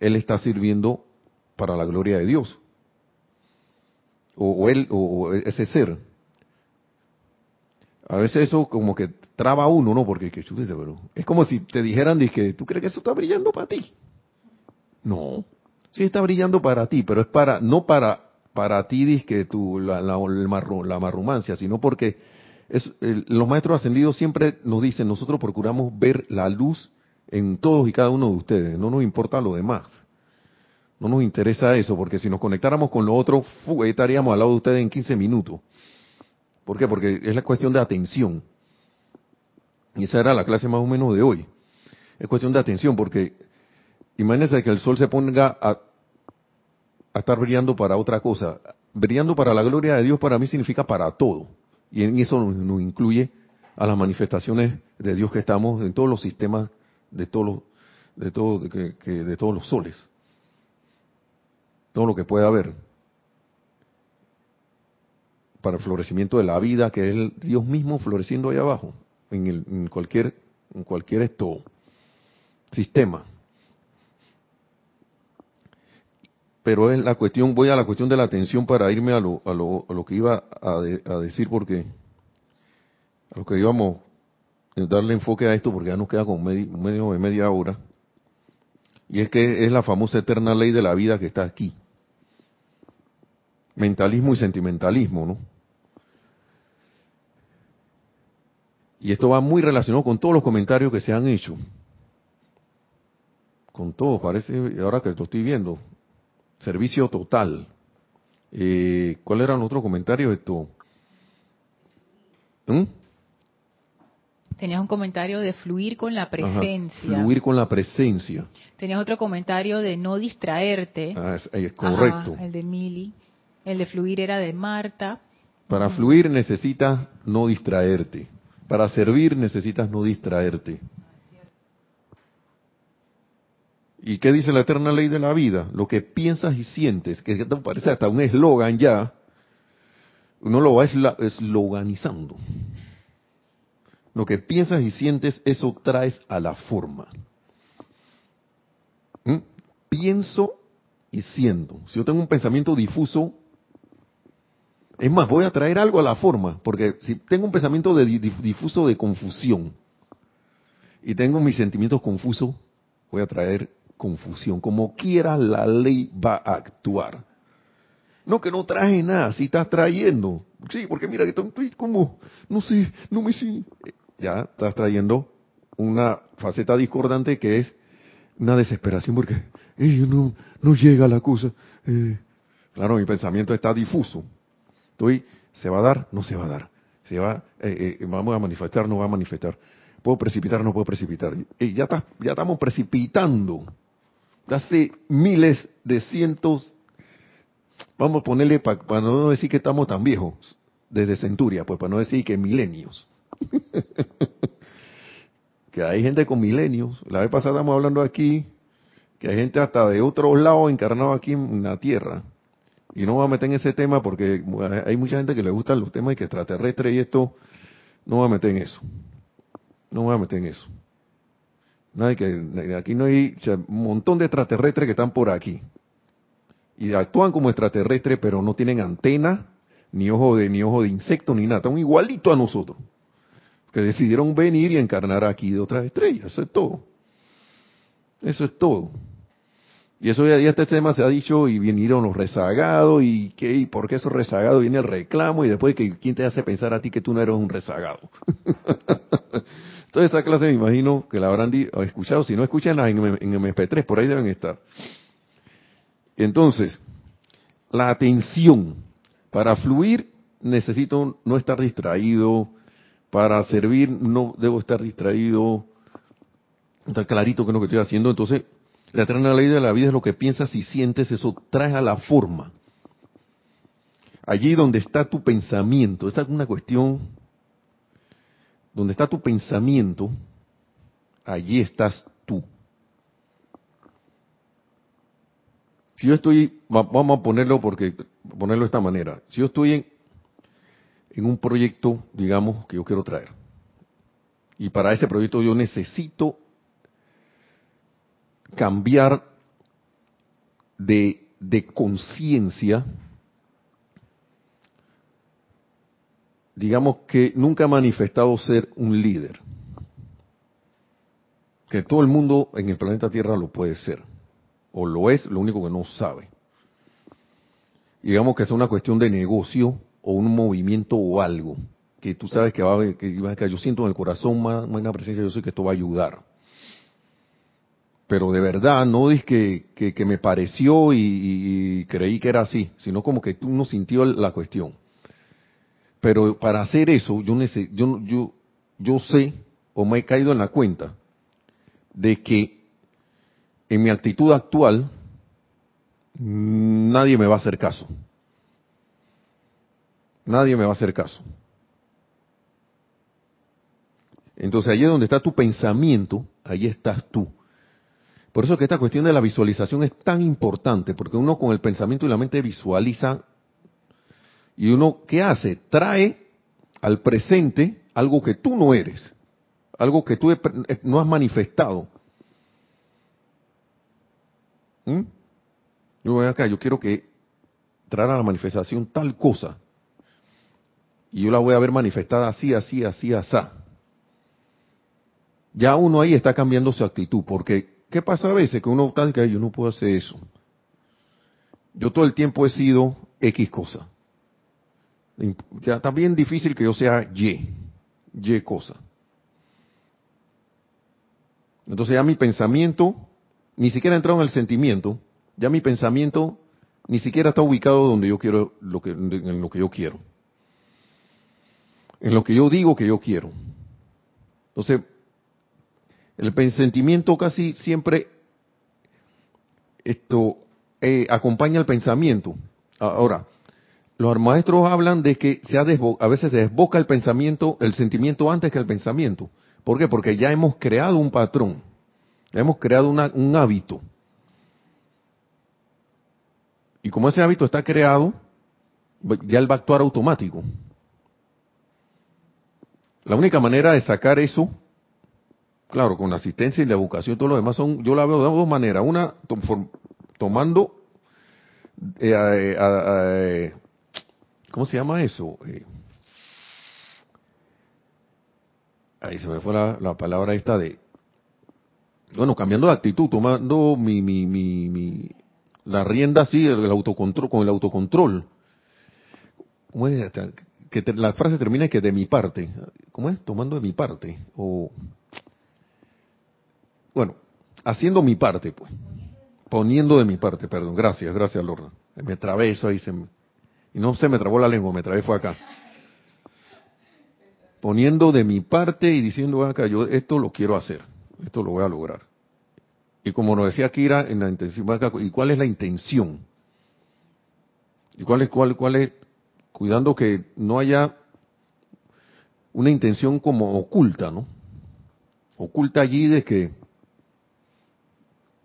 él está sirviendo para la gloria de Dios o, él o, ese ser. A veces eso como que traba uno, ¿no? Porque pero es como si te dijeran, que ¿tú crees que eso está brillando para ti? No, sí está brillando para ti, pero es para no para para ti, que tu la, la, la marrumancia, sino porque los maestros ascendidos siempre nos dicen, nosotros procuramos ver la luz en todos y cada uno de ustedes, no nos importa lo demás. No nos interesa eso, porque si nos conectáramos con lo otro, estaríamos al lado de ustedes en 15 minutos. ¿Por qué? Porque es la cuestión de atención. Y esa era la clase más o menos de hoy. Es cuestión de atención, porque imagínense que el sol se ponga a, estar brillando para otra cosa. Brillando para la gloria de Dios para mí significa para todo. Y en eso nos, incluye a las manifestaciones de Dios que estamos en todos los sistemas de todos los, de, todo, de todos los soles todo lo que pueda haber para el florecimiento de la vida, que es el Dios mismo floreciendo ahí abajo, en, el, en cualquier, en cualquier esto, sistema. Pero es la cuestión, voy a la cuestión de la atención para irme a lo, a lo, a lo que iba a, decir, porque a lo que íbamos a darle enfoque a esto, porque ya nos queda como medio, medio de media hora, y es que es la famosa eterna ley de la vida que está aquí mentalismo y sentimentalismo, ¿no? Y esto va muy relacionado con todos los comentarios que se han hecho. Con todo, parece, ahora que lo estoy viendo, servicio total. Eh, ¿Cuál era el otro comentario esto? ¿Mm? Tenías un comentario de fluir con la presencia. fluir con la presencia. Tenías otro comentario de no distraerte. Ah, es, correcto. el de Mili. El de fluir era de Marta. Para fluir necesitas no distraerte. Para servir necesitas no distraerte. ¿Y qué dice la eterna ley de la vida? Lo que piensas y sientes, que parece hasta un eslogan ya, uno lo va esloganizando. Lo que piensas y sientes, eso traes a la forma. ¿Mm? Pienso y siento. Si yo tengo un pensamiento difuso, es más, voy a traer algo a la forma, porque si tengo un pensamiento de difuso de confusión y tengo mis sentimientos confusos, voy a traer confusión. Como quiera la ley va a actuar. No que no traje nada, si estás trayendo. Sí, porque mira que estoy como, no sé, no me sé. Ya estás trayendo una faceta discordante que es una desesperación porque no, no llega la cosa. Eh, claro, mi pensamiento está difuso. Estoy, ¿se va a dar? No se va a dar. Se va, eh, eh, vamos a manifestar, no va a manifestar. ¿Puedo precipitar? No puedo precipitar. Y ya, está, ya estamos precipitando. Hace miles de cientos, vamos a ponerle, para no decir que estamos tan viejos, desde centuria, pues para no decir que milenios. que hay gente con milenios. La vez pasada estamos hablando aquí, que hay gente hasta de otros lados encarnado aquí en la Tierra y no voy a meter en ese tema porque hay mucha gente que le gustan los temas de que extraterrestre y esto, no voy a meter en eso. No voy a meter en eso. Nadie que, aquí no hay un montón de extraterrestres que están por aquí. Y actúan como extraterrestres, pero no tienen antena, ni ojo de, ni ojo de insecto, ni nada. Están igualitos a nosotros. Que decidieron venir y encarnar aquí de otras estrellas. Eso es todo. Eso es todo. Y eso ya, este tema se ha dicho y vinieron los rezagados y qué y por qué esos rezagados viene el reclamo y después que quién te hace pensar a ti que tú no eres un rezagado. Toda esa clase me imagino que la habrán escuchado, si no escuchan en, en MP3, por ahí deben estar. Entonces, la atención, para fluir necesito no estar distraído, para servir no debo estar distraído, está clarito que es lo que estoy haciendo, entonces la eterna ley de la vida es lo que piensas y sientes, eso trae a la forma. Allí donde está tu pensamiento, esta es una cuestión, donde está tu pensamiento, allí estás tú. Si yo estoy, vamos a ponerlo porque, ponerlo de esta manera, si yo estoy en, en un proyecto, digamos, que yo quiero traer, y para ese proyecto yo necesito cambiar de, conciencia, digamos que nunca ha manifestado ser un líder. Que todo el mundo en el planeta Tierra lo puede ser. O lo es, lo único que no sabe. Digamos que es una cuestión de negocio o un movimiento o algo. Que tú sabes que va a que, que yo siento en el corazón más, una presencia, yo sé que esto va a ayudar pero de verdad no es que, que, me pareció y, creí que era así, sino como que tú no sintió la cuestión. Pero para hacer eso, yo, yo, yo, yo sé o me he caído en la cuenta de que en mi actitud actual nadie me va a hacer caso. Nadie me va a hacer caso. Entonces allí donde está tu pensamiento, ahí estás tú. Por eso que esta cuestión de la visualización es tan importante, porque uno con el pensamiento y la mente visualiza y uno, ¿qué hace? Trae al presente algo que tú no eres, algo que tú no has manifestado. ¿Mm? Yo voy acá, yo quiero que traer a la manifestación tal cosa. Y yo la voy a ver manifestada así, así, así, así. Ya uno ahí está cambiando su actitud, porque ¿Qué pasa a veces? Que uno está que yo no puedo hacer eso. Yo todo el tiempo he sido X cosa. Ya bien difícil que yo sea Y, Y cosa. Entonces ya mi pensamiento, ni siquiera ha entrado en el sentimiento, ya mi pensamiento ni siquiera está ubicado donde yo quiero, lo que, en lo que yo quiero. En lo que yo digo que yo quiero. Entonces, el pensamiento casi siempre esto eh, acompaña el pensamiento. Ahora, los maestros hablan de que se ha a veces se desboca el pensamiento, el sentimiento antes que el pensamiento. ¿Por qué? Porque ya hemos creado un patrón, hemos creado un hábito. Y como ese hábito está creado, ya él va a actuar automático. La única manera de sacar eso claro, con la asistencia y la educación y todo lo demás, son, yo la veo de dos maneras. Una, tomando, eh, eh, eh, ¿cómo se llama eso? ahí se me fue la, palabra esta de, bueno, cambiando de actitud, tomando mi, mi, mi, mi la rienda así, el, autocontrol, con el autocontrol. ¿Cómo es? Que la frase termina que de mi parte. ¿Cómo es? Tomando de mi parte. O bueno, haciendo mi parte, pues. Poniendo de mi parte, perdón. Gracias, gracias, Lorna. Me trabé eso ahí. Se y no se me trabó la lengua, me trabé fue acá. Poniendo de mi parte y diciendo acá, yo esto lo quiero hacer. Esto lo voy a lograr. Y como nos decía Kira en la intención, ¿y cuál es la intención? ¿Y cuál es, cuál, cuál es? Cuidando que no haya una intención como oculta, ¿no? Oculta allí de que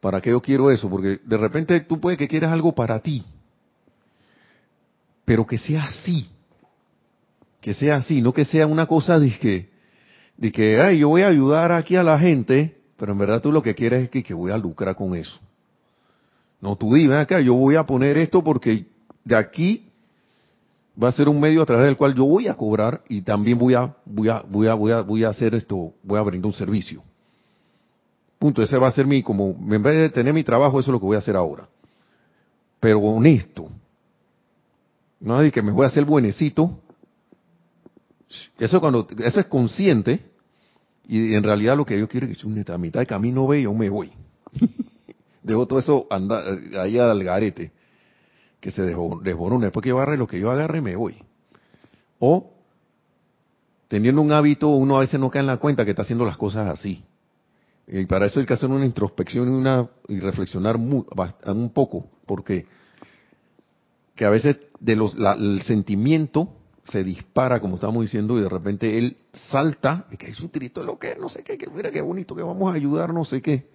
¿Para qué yo quiero eso? Porque de repente tú puedes que quieras algo para ti, pero que sea así, que sea así, no que sea una cosa de que, de que, ay, yo voy a ayudar aquí a la gente, pero en verdad tú lo que quieres es que, que voy a lucrar con eso. No, tú dime acá, yo voy a poner esto porque de aquí va a ser un medio a través del cual yo voy a cobrar y también voy a, voy a, voy a, voy a, voy a hacer esto, voy a brindar un servicio. Punto, ese va a ser mi, como, en vez de tener mi trabajo, eso es lo que voy a hacer ahora. Pero honesto. No es que me voy a hacer buenecito. Eso cuando, eso es consciente. Y en realidad lo que yo quiero es que a mitad de camino ve, yo me voy. Dejo todo eso anda, ahí al garete. Que se desborone. Después que yo agarre lo que yo agarre, me voy. O, teniendo un hábito, uno a veces no cae en la cuenta que está haciendo las cosas así. Y para eso hay que hacer una introspección y, una, y reflexionar un poco, porque que a veces de los, el sentimiento se dispara, como estábamos diciendo, y de repente él salta, y que es un tirito lo que no sé qué, que mira qué bonito, que vamos a ayudar, no sé qué.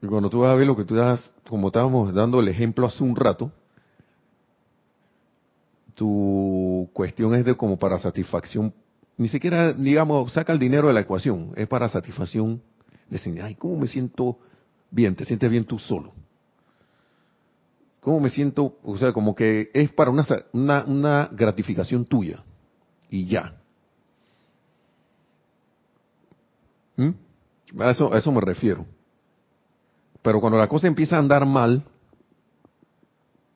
Y cuando tú vas a ver lo que tú das, como estábamos dando el ejemplo hace un rato, tu cuestión es de como para satisfacción ni siquiera, digamos, saca el dinero de la ecuación, es para satisfacción. Decir, ay, ¿cómo me siento bien? Te sientes bien tú solo. ¿Cómo me siento? O sea, como que es para una, una, gratificación tuya. Y ya. ¿Mm? A, eso, a eso me refiero. Pero cuando la cosa empieza a andar mal,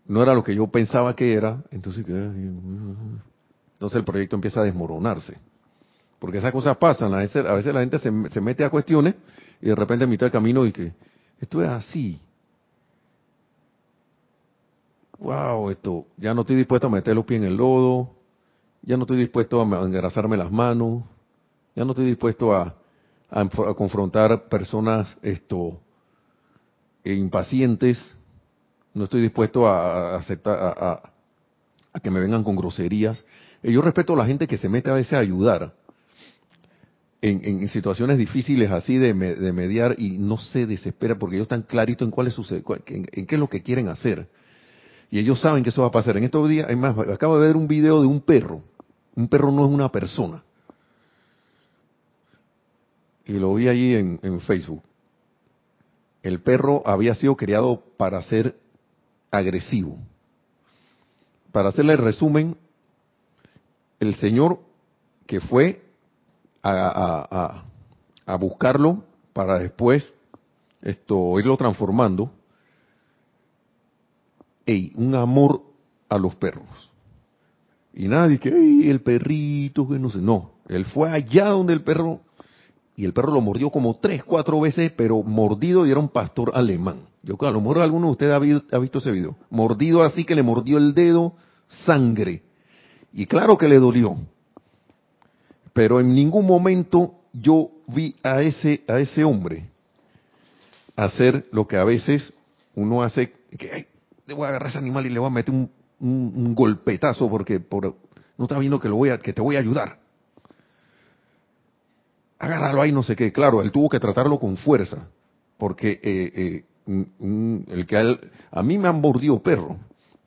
no era lo que yo pensaba que era, entonces, entonces el proyecto empieza a desmoronarse. Porque esas cosas pasan, a veces, a veces la gente se, se, mete a cuestiones y de repente en mitad del camino y que esto es así. Wow, esto, ya no estoy dispuesto a meter los pies en el lodo, ya no estoy dispuesto a engrasarme las manos, ya no estoy dispuesto a, a, confrontar personas esto impacientes, no estoy dispuesto a, aceptar a, a, que me vengan con groserías. yo respeto a la gente que se mete a veces a ayudar, en, situaciones difíciles así de, mediar y no se desespera porque ellos están claritos en cuál es en, qué es lo que quieren hacer. Y ellos saben que eso va a pasar. En estos días, además, acabo de ver un video de un perro. Un perro no es una persona. Y lo vi allí en, en Facebook. El perro había sido criado para ser agresivo. Para hacerle el resumen, el señor que fue a, buscarlo para después esto irlo transformando. Ey, un amor a los perros. Y nadie que, el perrito, que no sé, no. Él fue allá donde el perro, y el perro lo mordió como tres, cuatro veces, pero mordido y era un pastor alemán. Yo a lo mejor alguno de ustedes ha, ha visto ese video. Mordido así que le mordió el dedo, sangre. Y claro que le dolió pero en ningún momento yo vi a ese, a ese hombre hacer lo que a veces uno hace, que le voy a agarrar a ese animal y le voy a meter un, golpetazo porque por, no está viendo que, lo voy a, que te voy a ayudar. Agárralo ahí, no sé qué. Claro, él tuvo que tratarlo con fuerza, porque eh, eh, el que a, a mí me han mordido perro,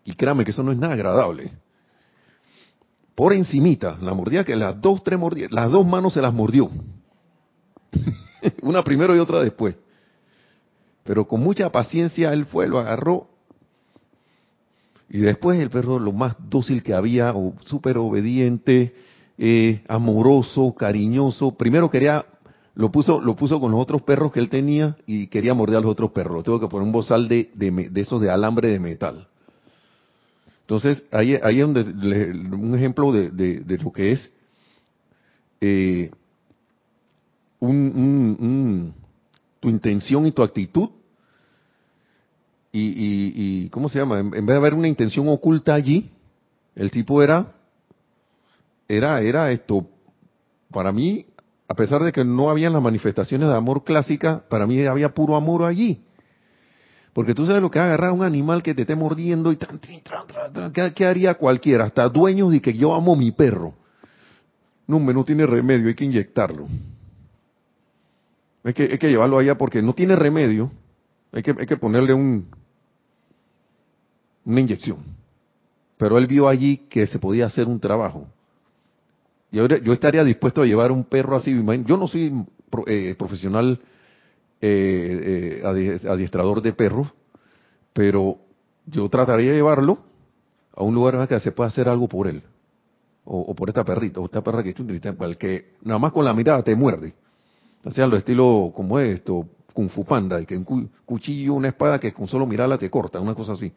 y créame que eso no es nada agradable por encimita, la mordida que las dos, tres mordidas, las dos manos se las mordió. Una primero y otra después. Pero con mucha paciencia él fue, lo agarró. Y después el perro, lo más dócil que había, súper obediente, eh, amoroso, cariñoso. Primero quería, lo puso, lo puso con los otros perros que él tenía y quería morder a los otros perros. Lo tuvo que poner un bozal de, de, de esos de alambre de metal. Entonces, ahí, ahí es donde un ejemplo de, de, lo que es eh, un, tu intención y tu actitud. Y, y, ¿cómo se llama? En, vez de haber una intención oculta allí, el tipo era, era, era esto, para mí, a pesar de que no habían las manifestaciones de amor clásica, para mí había puro amor allí. Porque tú sabes lo que es agarrar a un animal que te esté mordiendo y ¿qué haría cualquiera? Hasta dueños de que yo amo mi perro. No, no tiene remedio, hay que inyectarlo. Hay que, hay que llevarlo allá porque no tiene remedio. Hay que, hay que ponerle un, una inyección. Pero él vio allí que se podía hacer un trabajo. yo, yo estaría dispuesto a llevar un perro así. Yo no soy eh, profesional eh, eh, adiestrador de perros, pero yo trataría de llevarlo a un lugar en que se pueda hacer algo por él. O, por esta perrita, o esta perra que es que nada más con la mirada te muerde. O sea, lo estilo como esto, Kung Fu Panda, que un cuchillo, una espada que con solo mirarla te corta, una cosa así.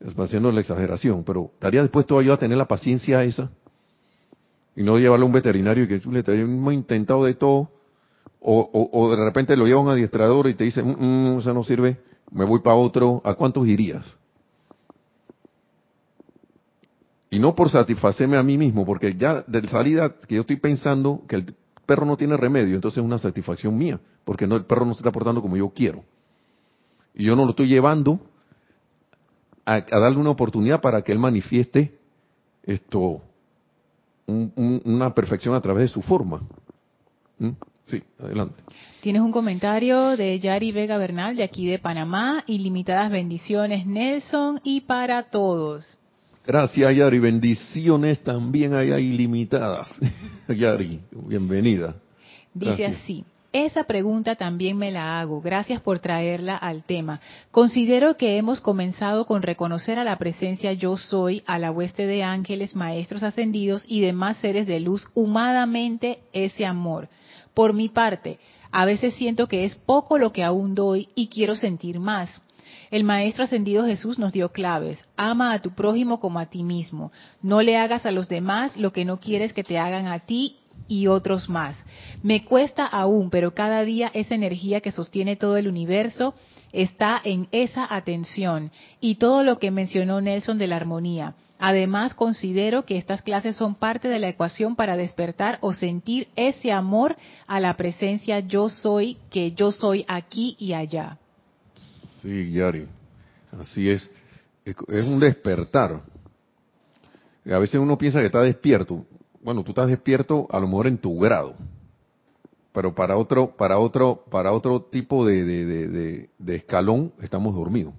Es haciendo la exageración, pero estaría dispuesto yo a tener la paciencia esa y no llevarlo a un veterinario y que le hemos intentado de todo, o, o, de repente lo lleva un adiestrador y te dice, mm, mm, eso no sirve, me voy para otro, ¿a cuántos irías? Y no por satisfacerme a mí mismo, porque ya de salida que yo estoy pensando que el perro no tiene remedio, entonces es una satisfacción mía, porque no, el perro no se está portando como yo quiero. Y yo no lo estoy llevando a, darle una oportunidad para que él manifieste esto, una perfección a través de su forma. Sí, adelante. Tienes un comentario de Yari Vega Bernal de aquí de Panamá. Ilimitadas bendiciones, Nelson, y para todos. Gracias, Yari. Bendiciones también hay ilimitadas. Yari, bienvenida. Dice así. Esa pregunta también me la hago. Gracias por traerla al tema. Considero que hemos comenzado con reconocer a la presencia yo soy, a la hueste de ángeles, maestros ascendidos y demás seres de luz humadamente ese amor. Por mi parte, a veces siento que es poco lo que aún doy y quiero sentir más. El Maestro Ascendido Jesús nos dio claves. Ama a tu prójimo como a ti mismo. No le hagas a los demás lo que no quieres que te hagan a ti y otros más. Me cuesta aún, pero cada día esa energía que sostiene todo el universo está en esa atención y todo lo que mencionó Nelson de la armonía. Además, considero que estas clases son parte de la ecuación para despertar o sentir ese amor a la presencia yo soy, que yo soy aquí y allá. Sí, Yari, así es. Es un despertar. A veces uno piensa que está despierto bueno, tú estás despierto a lo mejor en tu grado, pero para otro, para otro, para otro tipo de, de, de, escalón estamos dormidos.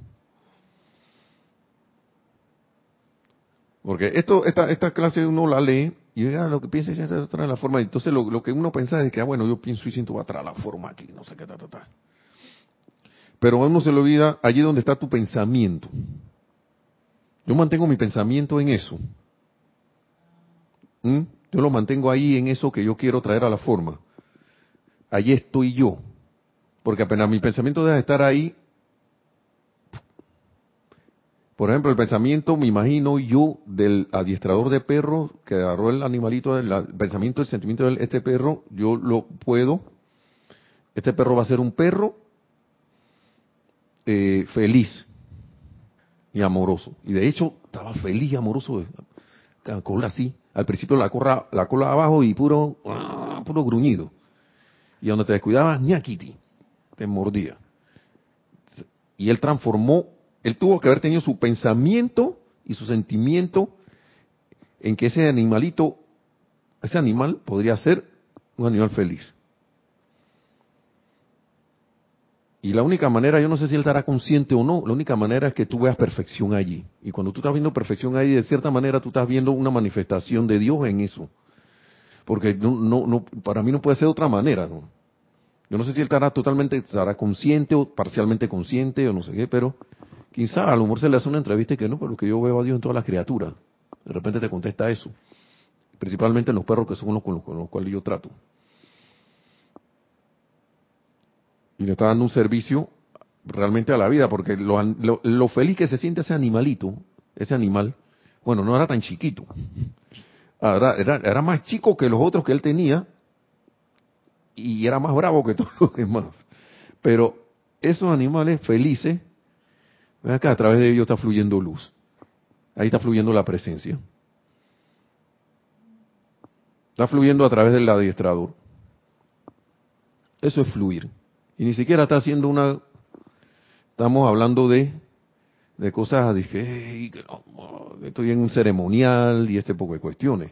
Porque esto, esta, esta clase uno la lee y ya lo que piensa es otra la forma. Entonces lo, lo, que uno piensa es que, ah, bueno, yo pienso y siento atrás la forma aquí, no sé qué, ta, ta, ta. Pero uno se le olvida allí donde está tu pensamiento. Yo mantengo mi pensamiento en eso. ¿Mm? Yo lo mantengo ahí en eso que yo quiero traer a la forma. Allí estoy yo. Porque apenas mi pensamiento deja de estar ahí. Por ejemplo, el pensamiento, me imagino yo, del adiestrador de perros que agarró el animalito, el pensamiento, el sentimiento de este perro, yo lo puedo. Este perro va a ser un perro eh, feliz y amoroso. Y de hecho, estaba feliz y amoroso, cola así. Al principio la cola, la cola abajo y puro, ah, puro gruñido. Y donde te descuidabas, Kitty, te mordía. Y él transformó, él tuvo que haber tenido su pensamiento y su sentimiento en que ese animalito, ese animal podría ser un animal feliz. Y la única manera, yo no sé si él estará consciente o no, la única manera es que tú veas perfección allí. Y cuando tú estás viendo perfección allí, de cierta manera tú estás viendo una manifestación de Dios en eso. Porque no, no, no, para mí no puede ser otra manera, ¿no? Yo no sé si él estará totalmente, estará consciente o parcialmente consciente o no sé qué, pero quizá a lo mejor se le hace una entrevista y que no, pero que yo veo a Dios en todas las criaturas. De repente te contesta eso. Principalmente en los perros que son los con los cuales yo trato. y le está dando un servicio realmente a la vida, porque lo, feliz que se siente ese animalito, ese animal, bueno, no era tan chiquito, era, era, más chico que los otros que él tenía y era más bravo que todos los demás. Pero esos animales felices, ven acá, a través de ellos está fluyendo luz. Ahí está fluyendo la presencia. Está fluyendo a través del adiestrador. Eso es fluir. Y ni siquiera está haciendo una... Estamos hablando de, de cosas, dije, estoy en un ceremonial y este poco de cuestiones.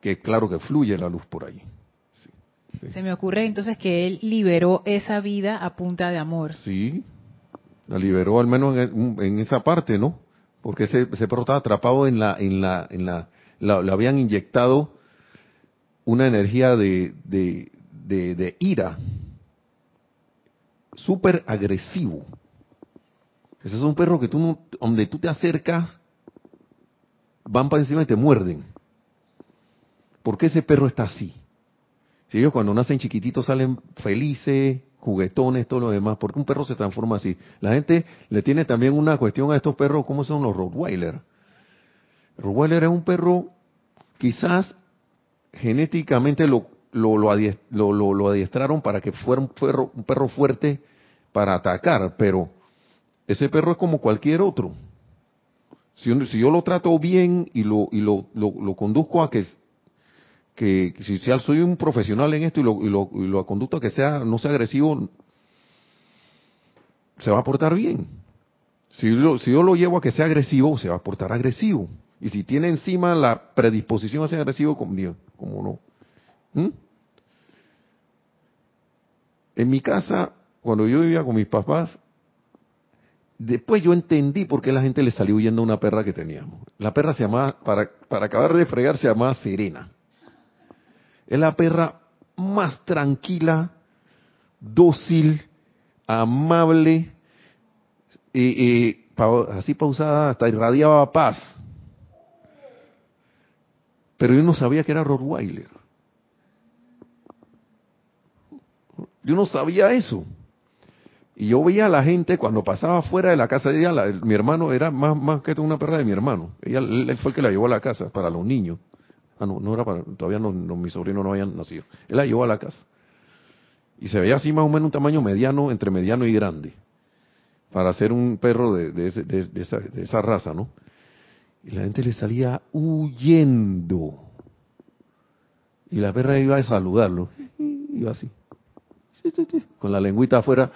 Que claro que fluye la luz por ahí. Se me ocurre entonces que él liberó esa vida a punta de amor. Sí, la liberó al menos en, esa parte, ¿no? Porque ese, perro estaba atrapado en la, en la, en la, la, habían inyectado una energía de, de, de, ira, súper agresivo. Ese es un perro que tú, donde tú te acercas, van para encima y te muerden. ¿Por qué ese perro está así? Si ellos cuando nacen chiquititos salen felices, juguetones, todo lo demás, ¿por qué un perro se transforma así? La gente le tiene también una cuestión a estos perros, ¿cómo son los Rottweiler? Rottweiler es un perro, quizás genéticamente lo, lo, adiestraron para que fuera un perro, un perro fuerte para atacar, pero ese perro es como cualquier otro. Si, si yo lo trato bien y lo, y lo, conduzco a que, que si, soy un profesional en esto y lo, y lo, y lo conduzco a que sea, no sea agresivo, se va a portar bien. Si, si yo lo llevo a que sea agresivo, se va a portar agresivo. Y si tiene encima la predisposición a ser agresivo, como no. ¿Mm? En mi casa, cuando yo vivía con mis papás, después yo entendí por qué la gente le salió huyendo a una perra que teníamos. La perra se llamaba, para, para acabar de fregar, se llamaba Serena. Es la perra más tranquila, dócil, amable, así pausada, hasta irradiaba paz. Pero yo no sabía que era Rottweiler. Yo no sabía eso. Y yo veía a la gente cuando pasaba fuera de la casa de ella, mi hermano era más, más que una perra de mi hermano. Ella, él fue el que la llevó a la casa para los niños. Ah, no, no era para, todavía no, mis sobrinos no habían nacido. Él la llevó a la casa. Y se veía así más o menos un tamaño mediano, entre mediano y grande. Para ser un perro de, esa raza, ¿no? Y la gente le salía huyendo. Y la perra iba a saludarlo. Iba así. Con la lengüita afuera.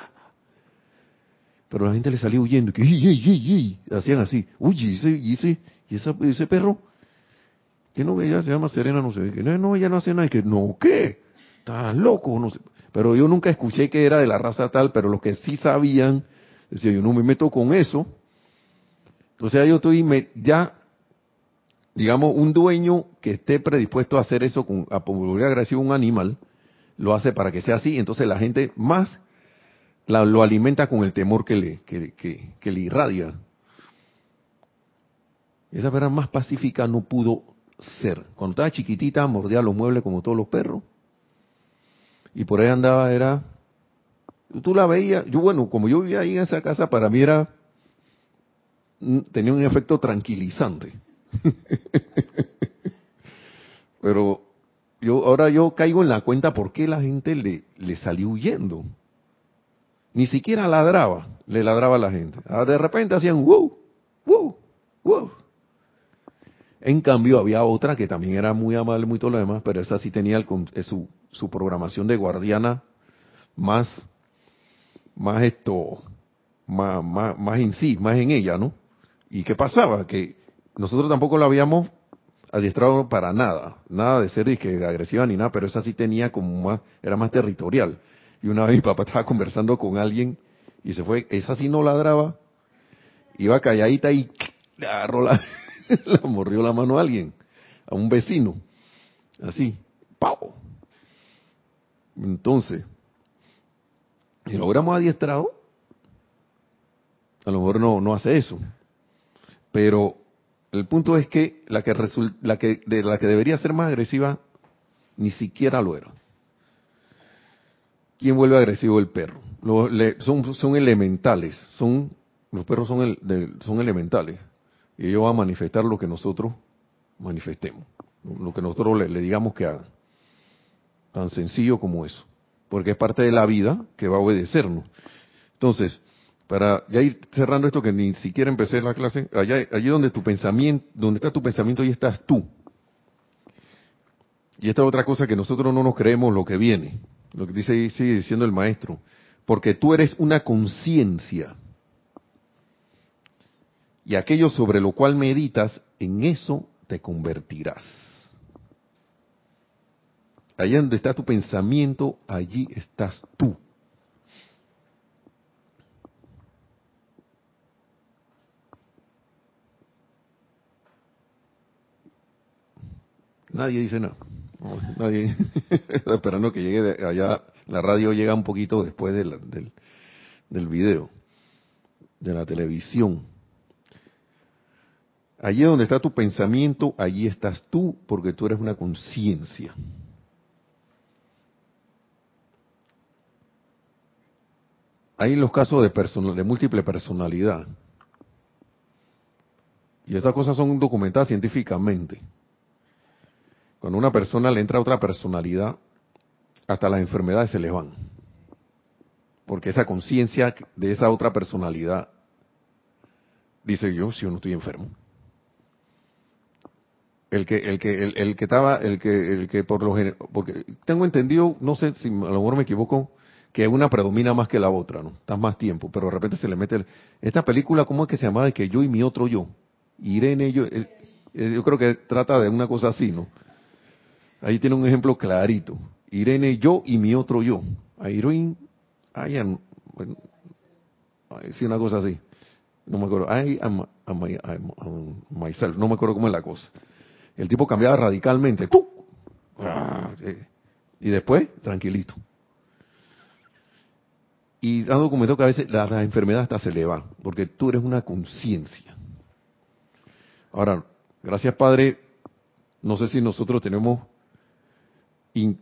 Pero la gente le salía huyendo. Que, Hacían así. Uy, y ese, y ese, y ese perro. Que no, ella se llama Serena, no sé. Que no, no, ella no hace nada. Que no, ¿qué? Está loco, no sé. Pero yo nunca escuché que era de la raza tal, pero los que sí sabían, decía, yo no me meto con eso. O sea, yo estoy ya, digamos, un dueño que esté predispuesto a hacer eso, con, a volver agresivo a un animal, lo hace para que sea así. Entonces la gente más lo alimenta con el temor que le, que, que, le irradia. Esa perra más pacífica no pudo ser. Cuando estaba chiquitita, mordía los muebles como todos los perros. Y por ahí andaba, era. Tú la veías. Yo, bueno, como yo vivía ahí en esa casa, para mí era tenía un efecto tranquilizante. Pero yo ahora yo caigo en la cuenta por qué la gente le, le salió huyendo. Ni siquiera ladraba, le ladraba a la gente. Ah, de repente hacían wow, wow, wow. En cambio había otra que también era muy amable, muy todo lo demás, pero esa sí tenía eh, su, programación de guardiana más, más esto, más, más, más en sí, más en ella, ¿no? ¿Y qué pasaba? Que nosotros tampoco la habíamos adiestrado para nada, nada de ser que agresiva ni nada, pero esa sí tenía como más, era más territorial. Y una vez mi papá estaba conversando con alguien y se fue, esa sí no ladraba, iba calladita y agarró la, la morrió la mano a alguien, a un vecino, así, ¡pau! Entonces, si lo hubiéramos adiestrado, a lo mejor no, no hace eso. Pero el punto es que la que, la que, de la que debería ser más agresiva ni siquiera lo era. ¿Quién vuelve agresivo? El perro. son, son elementales, son los perros son, son elementales. Y ellos van a manifestar lo que nosotros manifestemos, lo que nosotros le, digamos que hagan. Tan sencillo como eso. Porque es parte de la vida que va a obedecernos. Entonces, para ya ir cerrando esto que ni siquiera empecé la clase, allá, allí donde tu pensamiento, donde está tu pensamiento, ahí estás tú. Y esta es otra cosa que nosotros no nos creemos lo que viene, lo que dice sigue diciendo el maestro, porque tú eres una conciencia. Y aquello sobre lo cual meditas, en eso te convertirás. Allá donde está tu pensamiento, allí estás tú. Nadie dice nada. Nadie, esperando que llegue de allá. La radio llega un poquito después del, del video, de la televisión. Allí donde está tu pensamiento, allí estás tú, porque tú eres una conciencia. Hay los casos de, de múltiple personalidad. Y estas cosas son documentadas científicamente. Cuando una persona le entra a otra personalidad, hasta las enfermedades se le van. Porque esa conciencia de esa otra personalidad dice yo, si yo no estoy enfermo. El que, el que, el, que estaba, el que, el que por lo general, porque tengo entendido, no sé si a lo mejor me equivoco, que una predomina más que la otra, ¿no? Está más tiempo, pero de repente se le mete esta película, ¿cómo es que se llama? De que yo y mi otro yo. Irene, yo, yo creo que trata de una cosa así, ¿no? Ahí tiene un ejemplo clarito. Irene, yo y mi otro yo. A Irene, ay, bueno, sí, una cosa así. No me acuerdo. I am, myself. No me acuerdo cómo es la cosa. El tipo cambiaba radicalmente. Ah, y después, tranquilito. Y han documentado que a veces las, enfermedades hasta se le van, porque tú eres una conciencia. Ahora, gracias Padre, no sé si nosotros tenemos,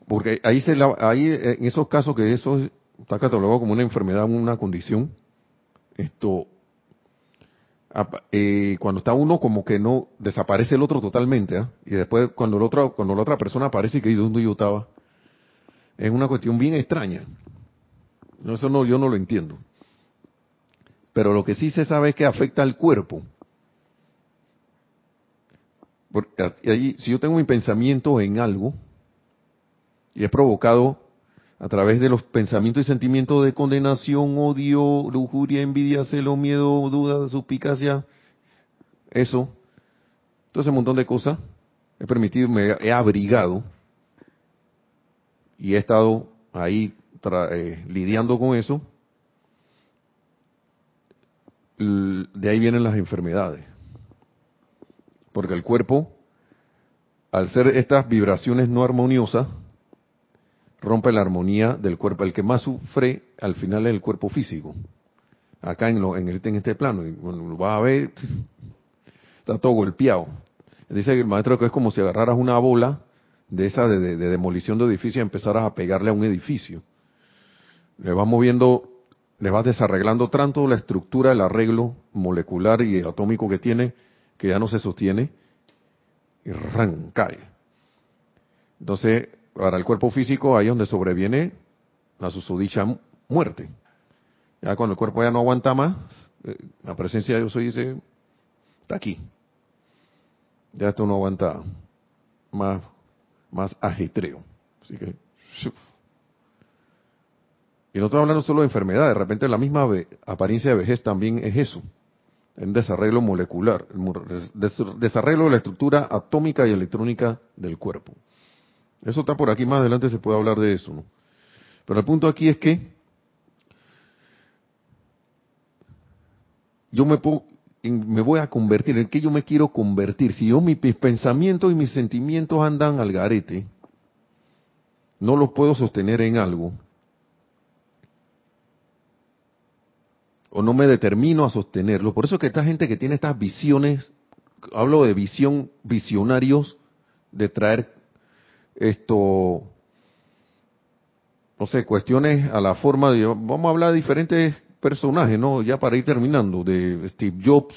porque ahí, se ahí en esos casos que eso está catalogado como una enfermedad, una condición, esto, eh, cuando está uno como que no desaparece el otro totalmente, ¿ah? y después cuando el otro, cuando la otra persona aparece y que dónde yo estaba, es una cuestión bien extraña. Eso no, yo no lo entiendo. Pero lo que sí se sabe es que afecta al cuerpo. Porque allí, si yo tengo mi pensamiento en algo y es provocado a través de los pensamientos y sentimientos de condenación, odio, lujuria, envidia, celo, miedo, duda, suspicacia, eso, todo ese montón de cosas, he permitido, me he abrigado y he estado ahí eh, lidiando con eso. De ahí vienen las enfermedades. Porque el cuerpo, al ser estas vibraciones no armoniosas, rompe la armonía del cuerpo. El que más sufre al final es el cuerpo físico. Acá en, lo, en, este, en este plano. Y lo vas a ver, está todo golpeado. Dice el maestro que es como si agarraras una bola de esa de, de, demolición de edificio y empezaras a pegarle a un edificio. Le vas moviendo, le vas desarreglando tanto la estructura, el arreglo molecular y atómico que tiene, que ya no se sostiene y ran, cae. Entonces, para el cuerpo físico, ahí es donde sobreviene la susodicha muerte. Ya cuando el cuerpo ya no aguanta más, eh, la presencia de Dios dice, está aquí. Ya esto no aguanta más, más ajetreo. Así que, y no estoy hablando solo de enfermedad, de repente la misma apariencia de vejez también es eso en desarreglo molecular, desarreglo de la estructura atómica y electrónica del cuerpo. Eso está por aquí, más adelante se puede hablar de eso. ¿no? Pero el punto aquí es que yo me, me voy a convertir, ¿en qué yo me quiero convertir? Si yo mis pensamientos y mis sentimientos andan al garete, no los puedo sostener en algo, o no me determino a sostenerlo. Por eso que esta gente que tiene estas visiones, hablo de visión, visionarios, de traer esto, no sé, cuestiones a la forma de, vamos a hablar de diferentes personajes, ¿no? Ya para ir terminando, de Steve Jobs,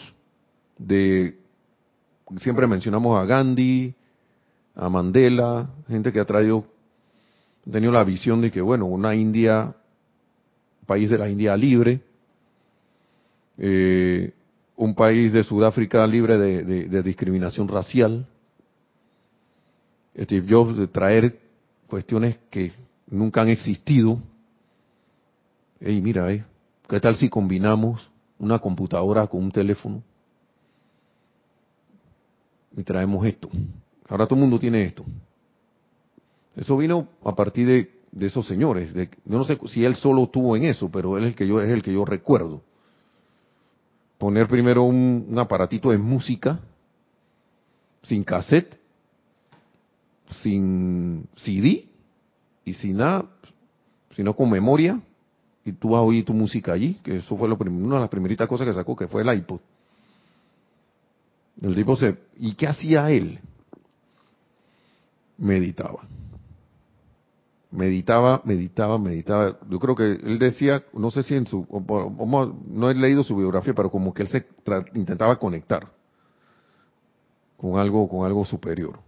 de, siempre mencionamos a Gandhi, a Mandela, gente que ha traído, ha tenido la visión de que, bueno, una India, país de la India libre, eh, un país de Sudáfrica libre de, discriminación racial. Steve Jobs de traer cuestiones que nunca han existido. Hey, mira, eh, ¿qué tal si combinamos una computadora con un teléfono? Y traemos esto. Ahora todo el mundo tiene esto. Eso vino a partir de, esos señores. Yo no sé si él solo tuvo en eso, pero él es el que yo, es el que yo recuerdo poner primero un, aparatito de música sin cassette sin CD y sin nada, sino con memoria, y tú vas a oír tu música allí, que eso fue lo una de las primeritas cosas que sacó, que fue el iPod. El tipo se... ¿Y qué hacía él? Meditaba. Meditaba, meditaba, meditaba. Yo creo que él decía, no sé si en su... No he leído su biografía, pero como que él se intentaba conectar con algo, con algo superior,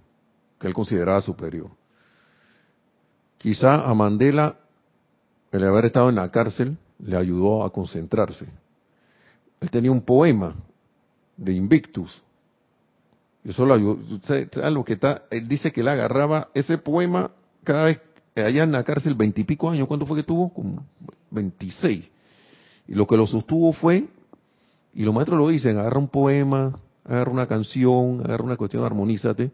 que él consideraba superior. Quizá a Mandela el haber estado en la cárcel le ayudó a concentrarse. Él tenía un poema de Invictus. Eso lo ayudó. lo que está? Él dice que él agarraba ese poema cada vez allá en la cárcel, veintipico años. ¿Cuánto fue que tuvo? Como 26. Y lo que lo sostuvo fue, y los maestros lo dicen, agarra un poema, agarra una canción, agarra una cuestión, armonízate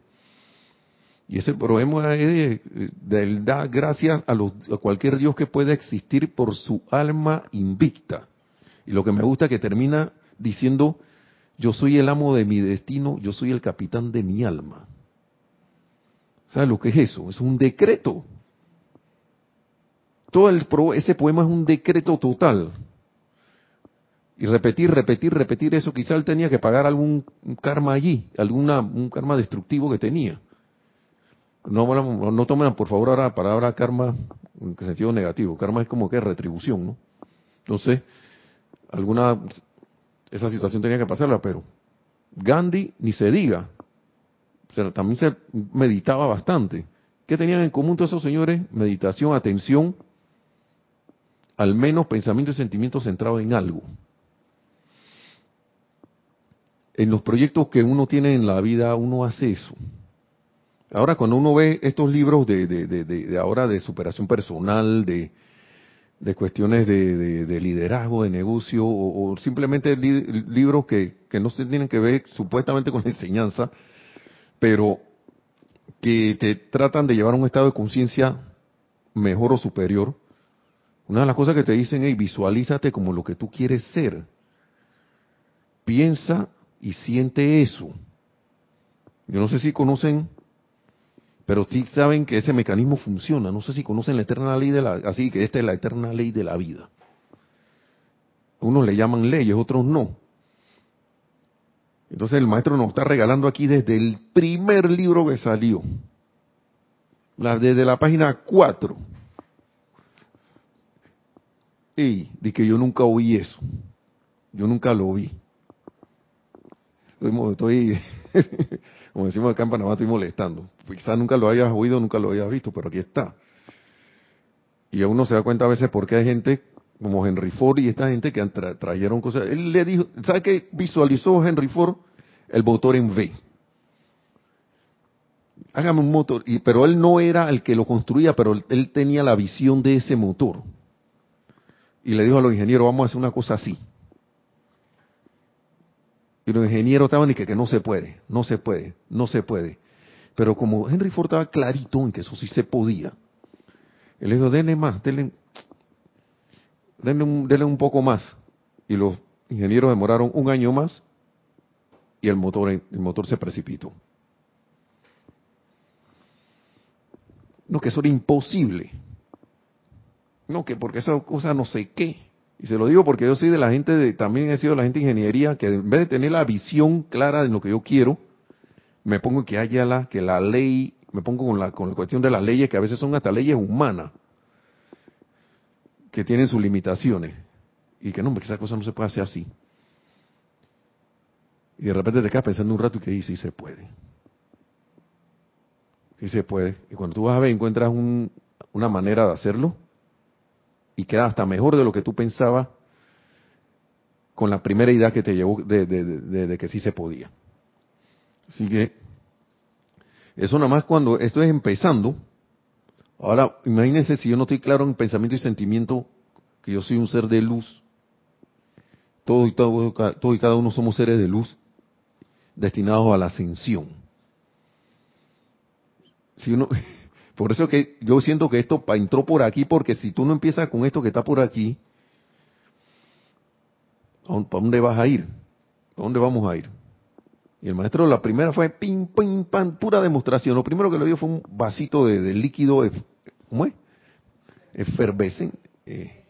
y ese problema es de, dar gracias a, los, a cualquier Dios que pueda existir por su alma invicta. Y lo que me gusta es que termina diciendo, yo soy el amo de mi destino, yo soy el capitán de mi alma. ¿Sabes lo que es eso? Es un decreto. Todo el, ese poema es un decreto total. Y repetir, repetir, repetir eso, quizá él tenía que pagar algún karma allí, alguna, un karma destructivo que tenía. No, no tomen por favor ahora la palabra karma en sentido negativo. Karma es como que retribución, ¿no? Entonces, alguna, esa situación tenía que pasarla, pero Gandhi ni se diga. También se meditaba bastante. ¿Qué tenían en común todos esos señores? Meditación, atención, al menos pensamiento y sentimiento centrado en algo. En los proyectos que uno tiene en la vida, uno hace eso. Ahora, cuando uno ve estos libros de, ahora de superación personal, de, cuestiones de, liderazgo, de negocio, o, simplemente libros que, que no se tienen que ver supuestamente con la enseñanza, pero que te tratan de llevar a un estado de conciencia mejor o superior, una de las cosas que te dicen es visualízate como lo que tú quieres ser. Piensa y siente eso. Yo no sé si conocen pero sí saben que ese mecanismo funciona. No sé si conocen la eterna ley de la, así que esta es la eterna ley de la vida. Unos le llaman leyes, otros no. Entonces el maestro nos está regalando aquí desde el primer libro que salió, desde la página 4. Y de que yo nunca oí eso. Yo nunca lo vi. Estoy, como decimos acá en Panamá, estoy molestando. Quizás nunca lo hayas oído, nunca lo hayas visto, pero aquí está. Y uno se da cuenta a veces por qué hay gente como Henry Ford y esta gente que trajeron cosas. Él le dijo, ¿sabe qué visualizó Henry Ford? El motor en V. Hágame un motor. Y, pero él no era el que lo construía, pero él tenía la visión de ese motor. Y le dijo a los ingenieros, vamos a hacer una cosa así. Y los ingenieros estaban y que, que no se puede, no se puede, no se puede. Pero como Henry Ford estaba clarito en que eso sí se podía, él le dijo, denle más, denle, un, denle un poco más. Y los ingenieros demoraron un año más y el motor, el motor se precipitó. No, que eso era imposible. No, que porque esa cosa no sé qué. Y se lo digo porque yo soy de la gente de, también he sido de la gente de ingeniería, que en vez de tener la visión clara de lo que yo quiero, me pongo que haya la, que la ley, me pongo con la, con la cuestión de las leyes, que a veces son hasta leyes humanas, que tienen sus limitaciones. Y que no, que esa cosa no se puede hacer así. Y de repente te quedas pensando un rato y que dices, sí se puede. Sí se puede. Y cuando tú vas a ver, encuentras una manera de hacerlo, y queda hasta mejor de lo que tú pensabas con la primera idea que te llevó de, que sí se podía. Así que eso nada más cuando esto es empezando. Ahora, imagínense si yo no estoy claro en pensamiento y sentimiento, que yo soy un ser de luz. Todo y, todo, todo y cada uno somos seres de luz destinados a la ascensión. Si uno, por eso que yo siento que esto entró por aquí, porque si tú no empiezas con esto que está por aquí, ¿para dónde vas a ir? ¿A dónde vamos a ir? Y el maestro, la primera fue pim, pim, pam, pura demostración. Lo primero que le dio fue un vasito de, líquido, ¿cómo es? Efervescente, eh,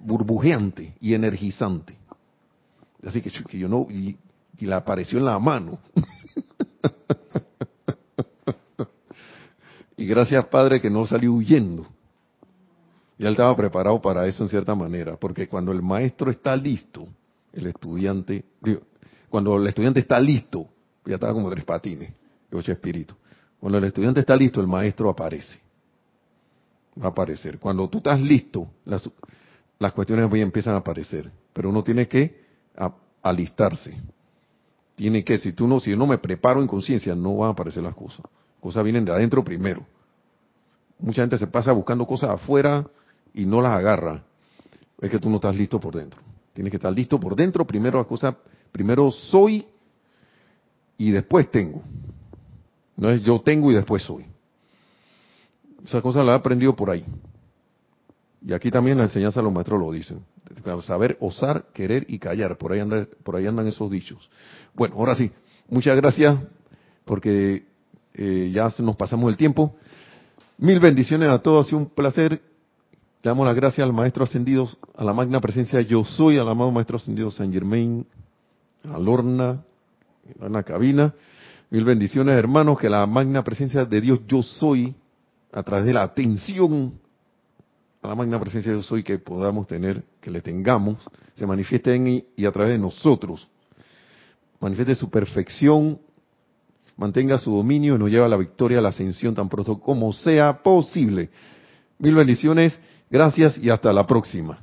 burbujeante y energizante. Así que, yo no, y, y le apareció en la mano. y gracias, Padre, que no salió huyendo. Ya él estaba preparado para eso en cierta manera, porque cuando el maestro está listo, el estudiante, cuando el estudiante está listo, ya estaba como tres patines, ocho espíritus. Cuando el estudiante está listo, el maestro aparece. Va a aparecer. Cuando tú estás listo, las, las cuestiones empiezan a aparecer. Pero uno tiene que alistarse. Tiene que, si tú no, si yo no me preparo en conciencia, no van a aparecer las cosas. Cosas vienen de adentro primero. Mucha gente se pasa buscando cosas afuera y no las agarra. Es que tú no estás listo por dentro. Tienes que estar listo por dentro. Primero las cosas, primero soy y después tengo. No es yo tengo y después soy. Esa cosa la he aprendido por ahí. Y aquí también la enseñanza de los maestros lo dicen. Saber osar, querer y callar. Por ahí, andan, por ahí andan esos dichos. Bueno, ahora sí. Muchas gracias porque eh, ya nos pasamos el tiempo. Mil bendiciones a todos. Ha un placer. Damos las gracias al Maestro Ascendido, a la magna presencia Yo Soy, al amado Maestro Ascendido San Germain, a Lorna, a la cabina. Mil bendiciones, hermanos, que la magna presencia de Dios Yo Soy, a través de la atención a la magna presencia Yo Soy que podamos tener, que le tengamos, se manifieste en y a través de nosotros. Manifieste su perfección, mantenga su dominio y nos lleva a la victoria, a la ascensión tan pronto como sea posible. Mil bendiciones, gracias y hasta la próxima.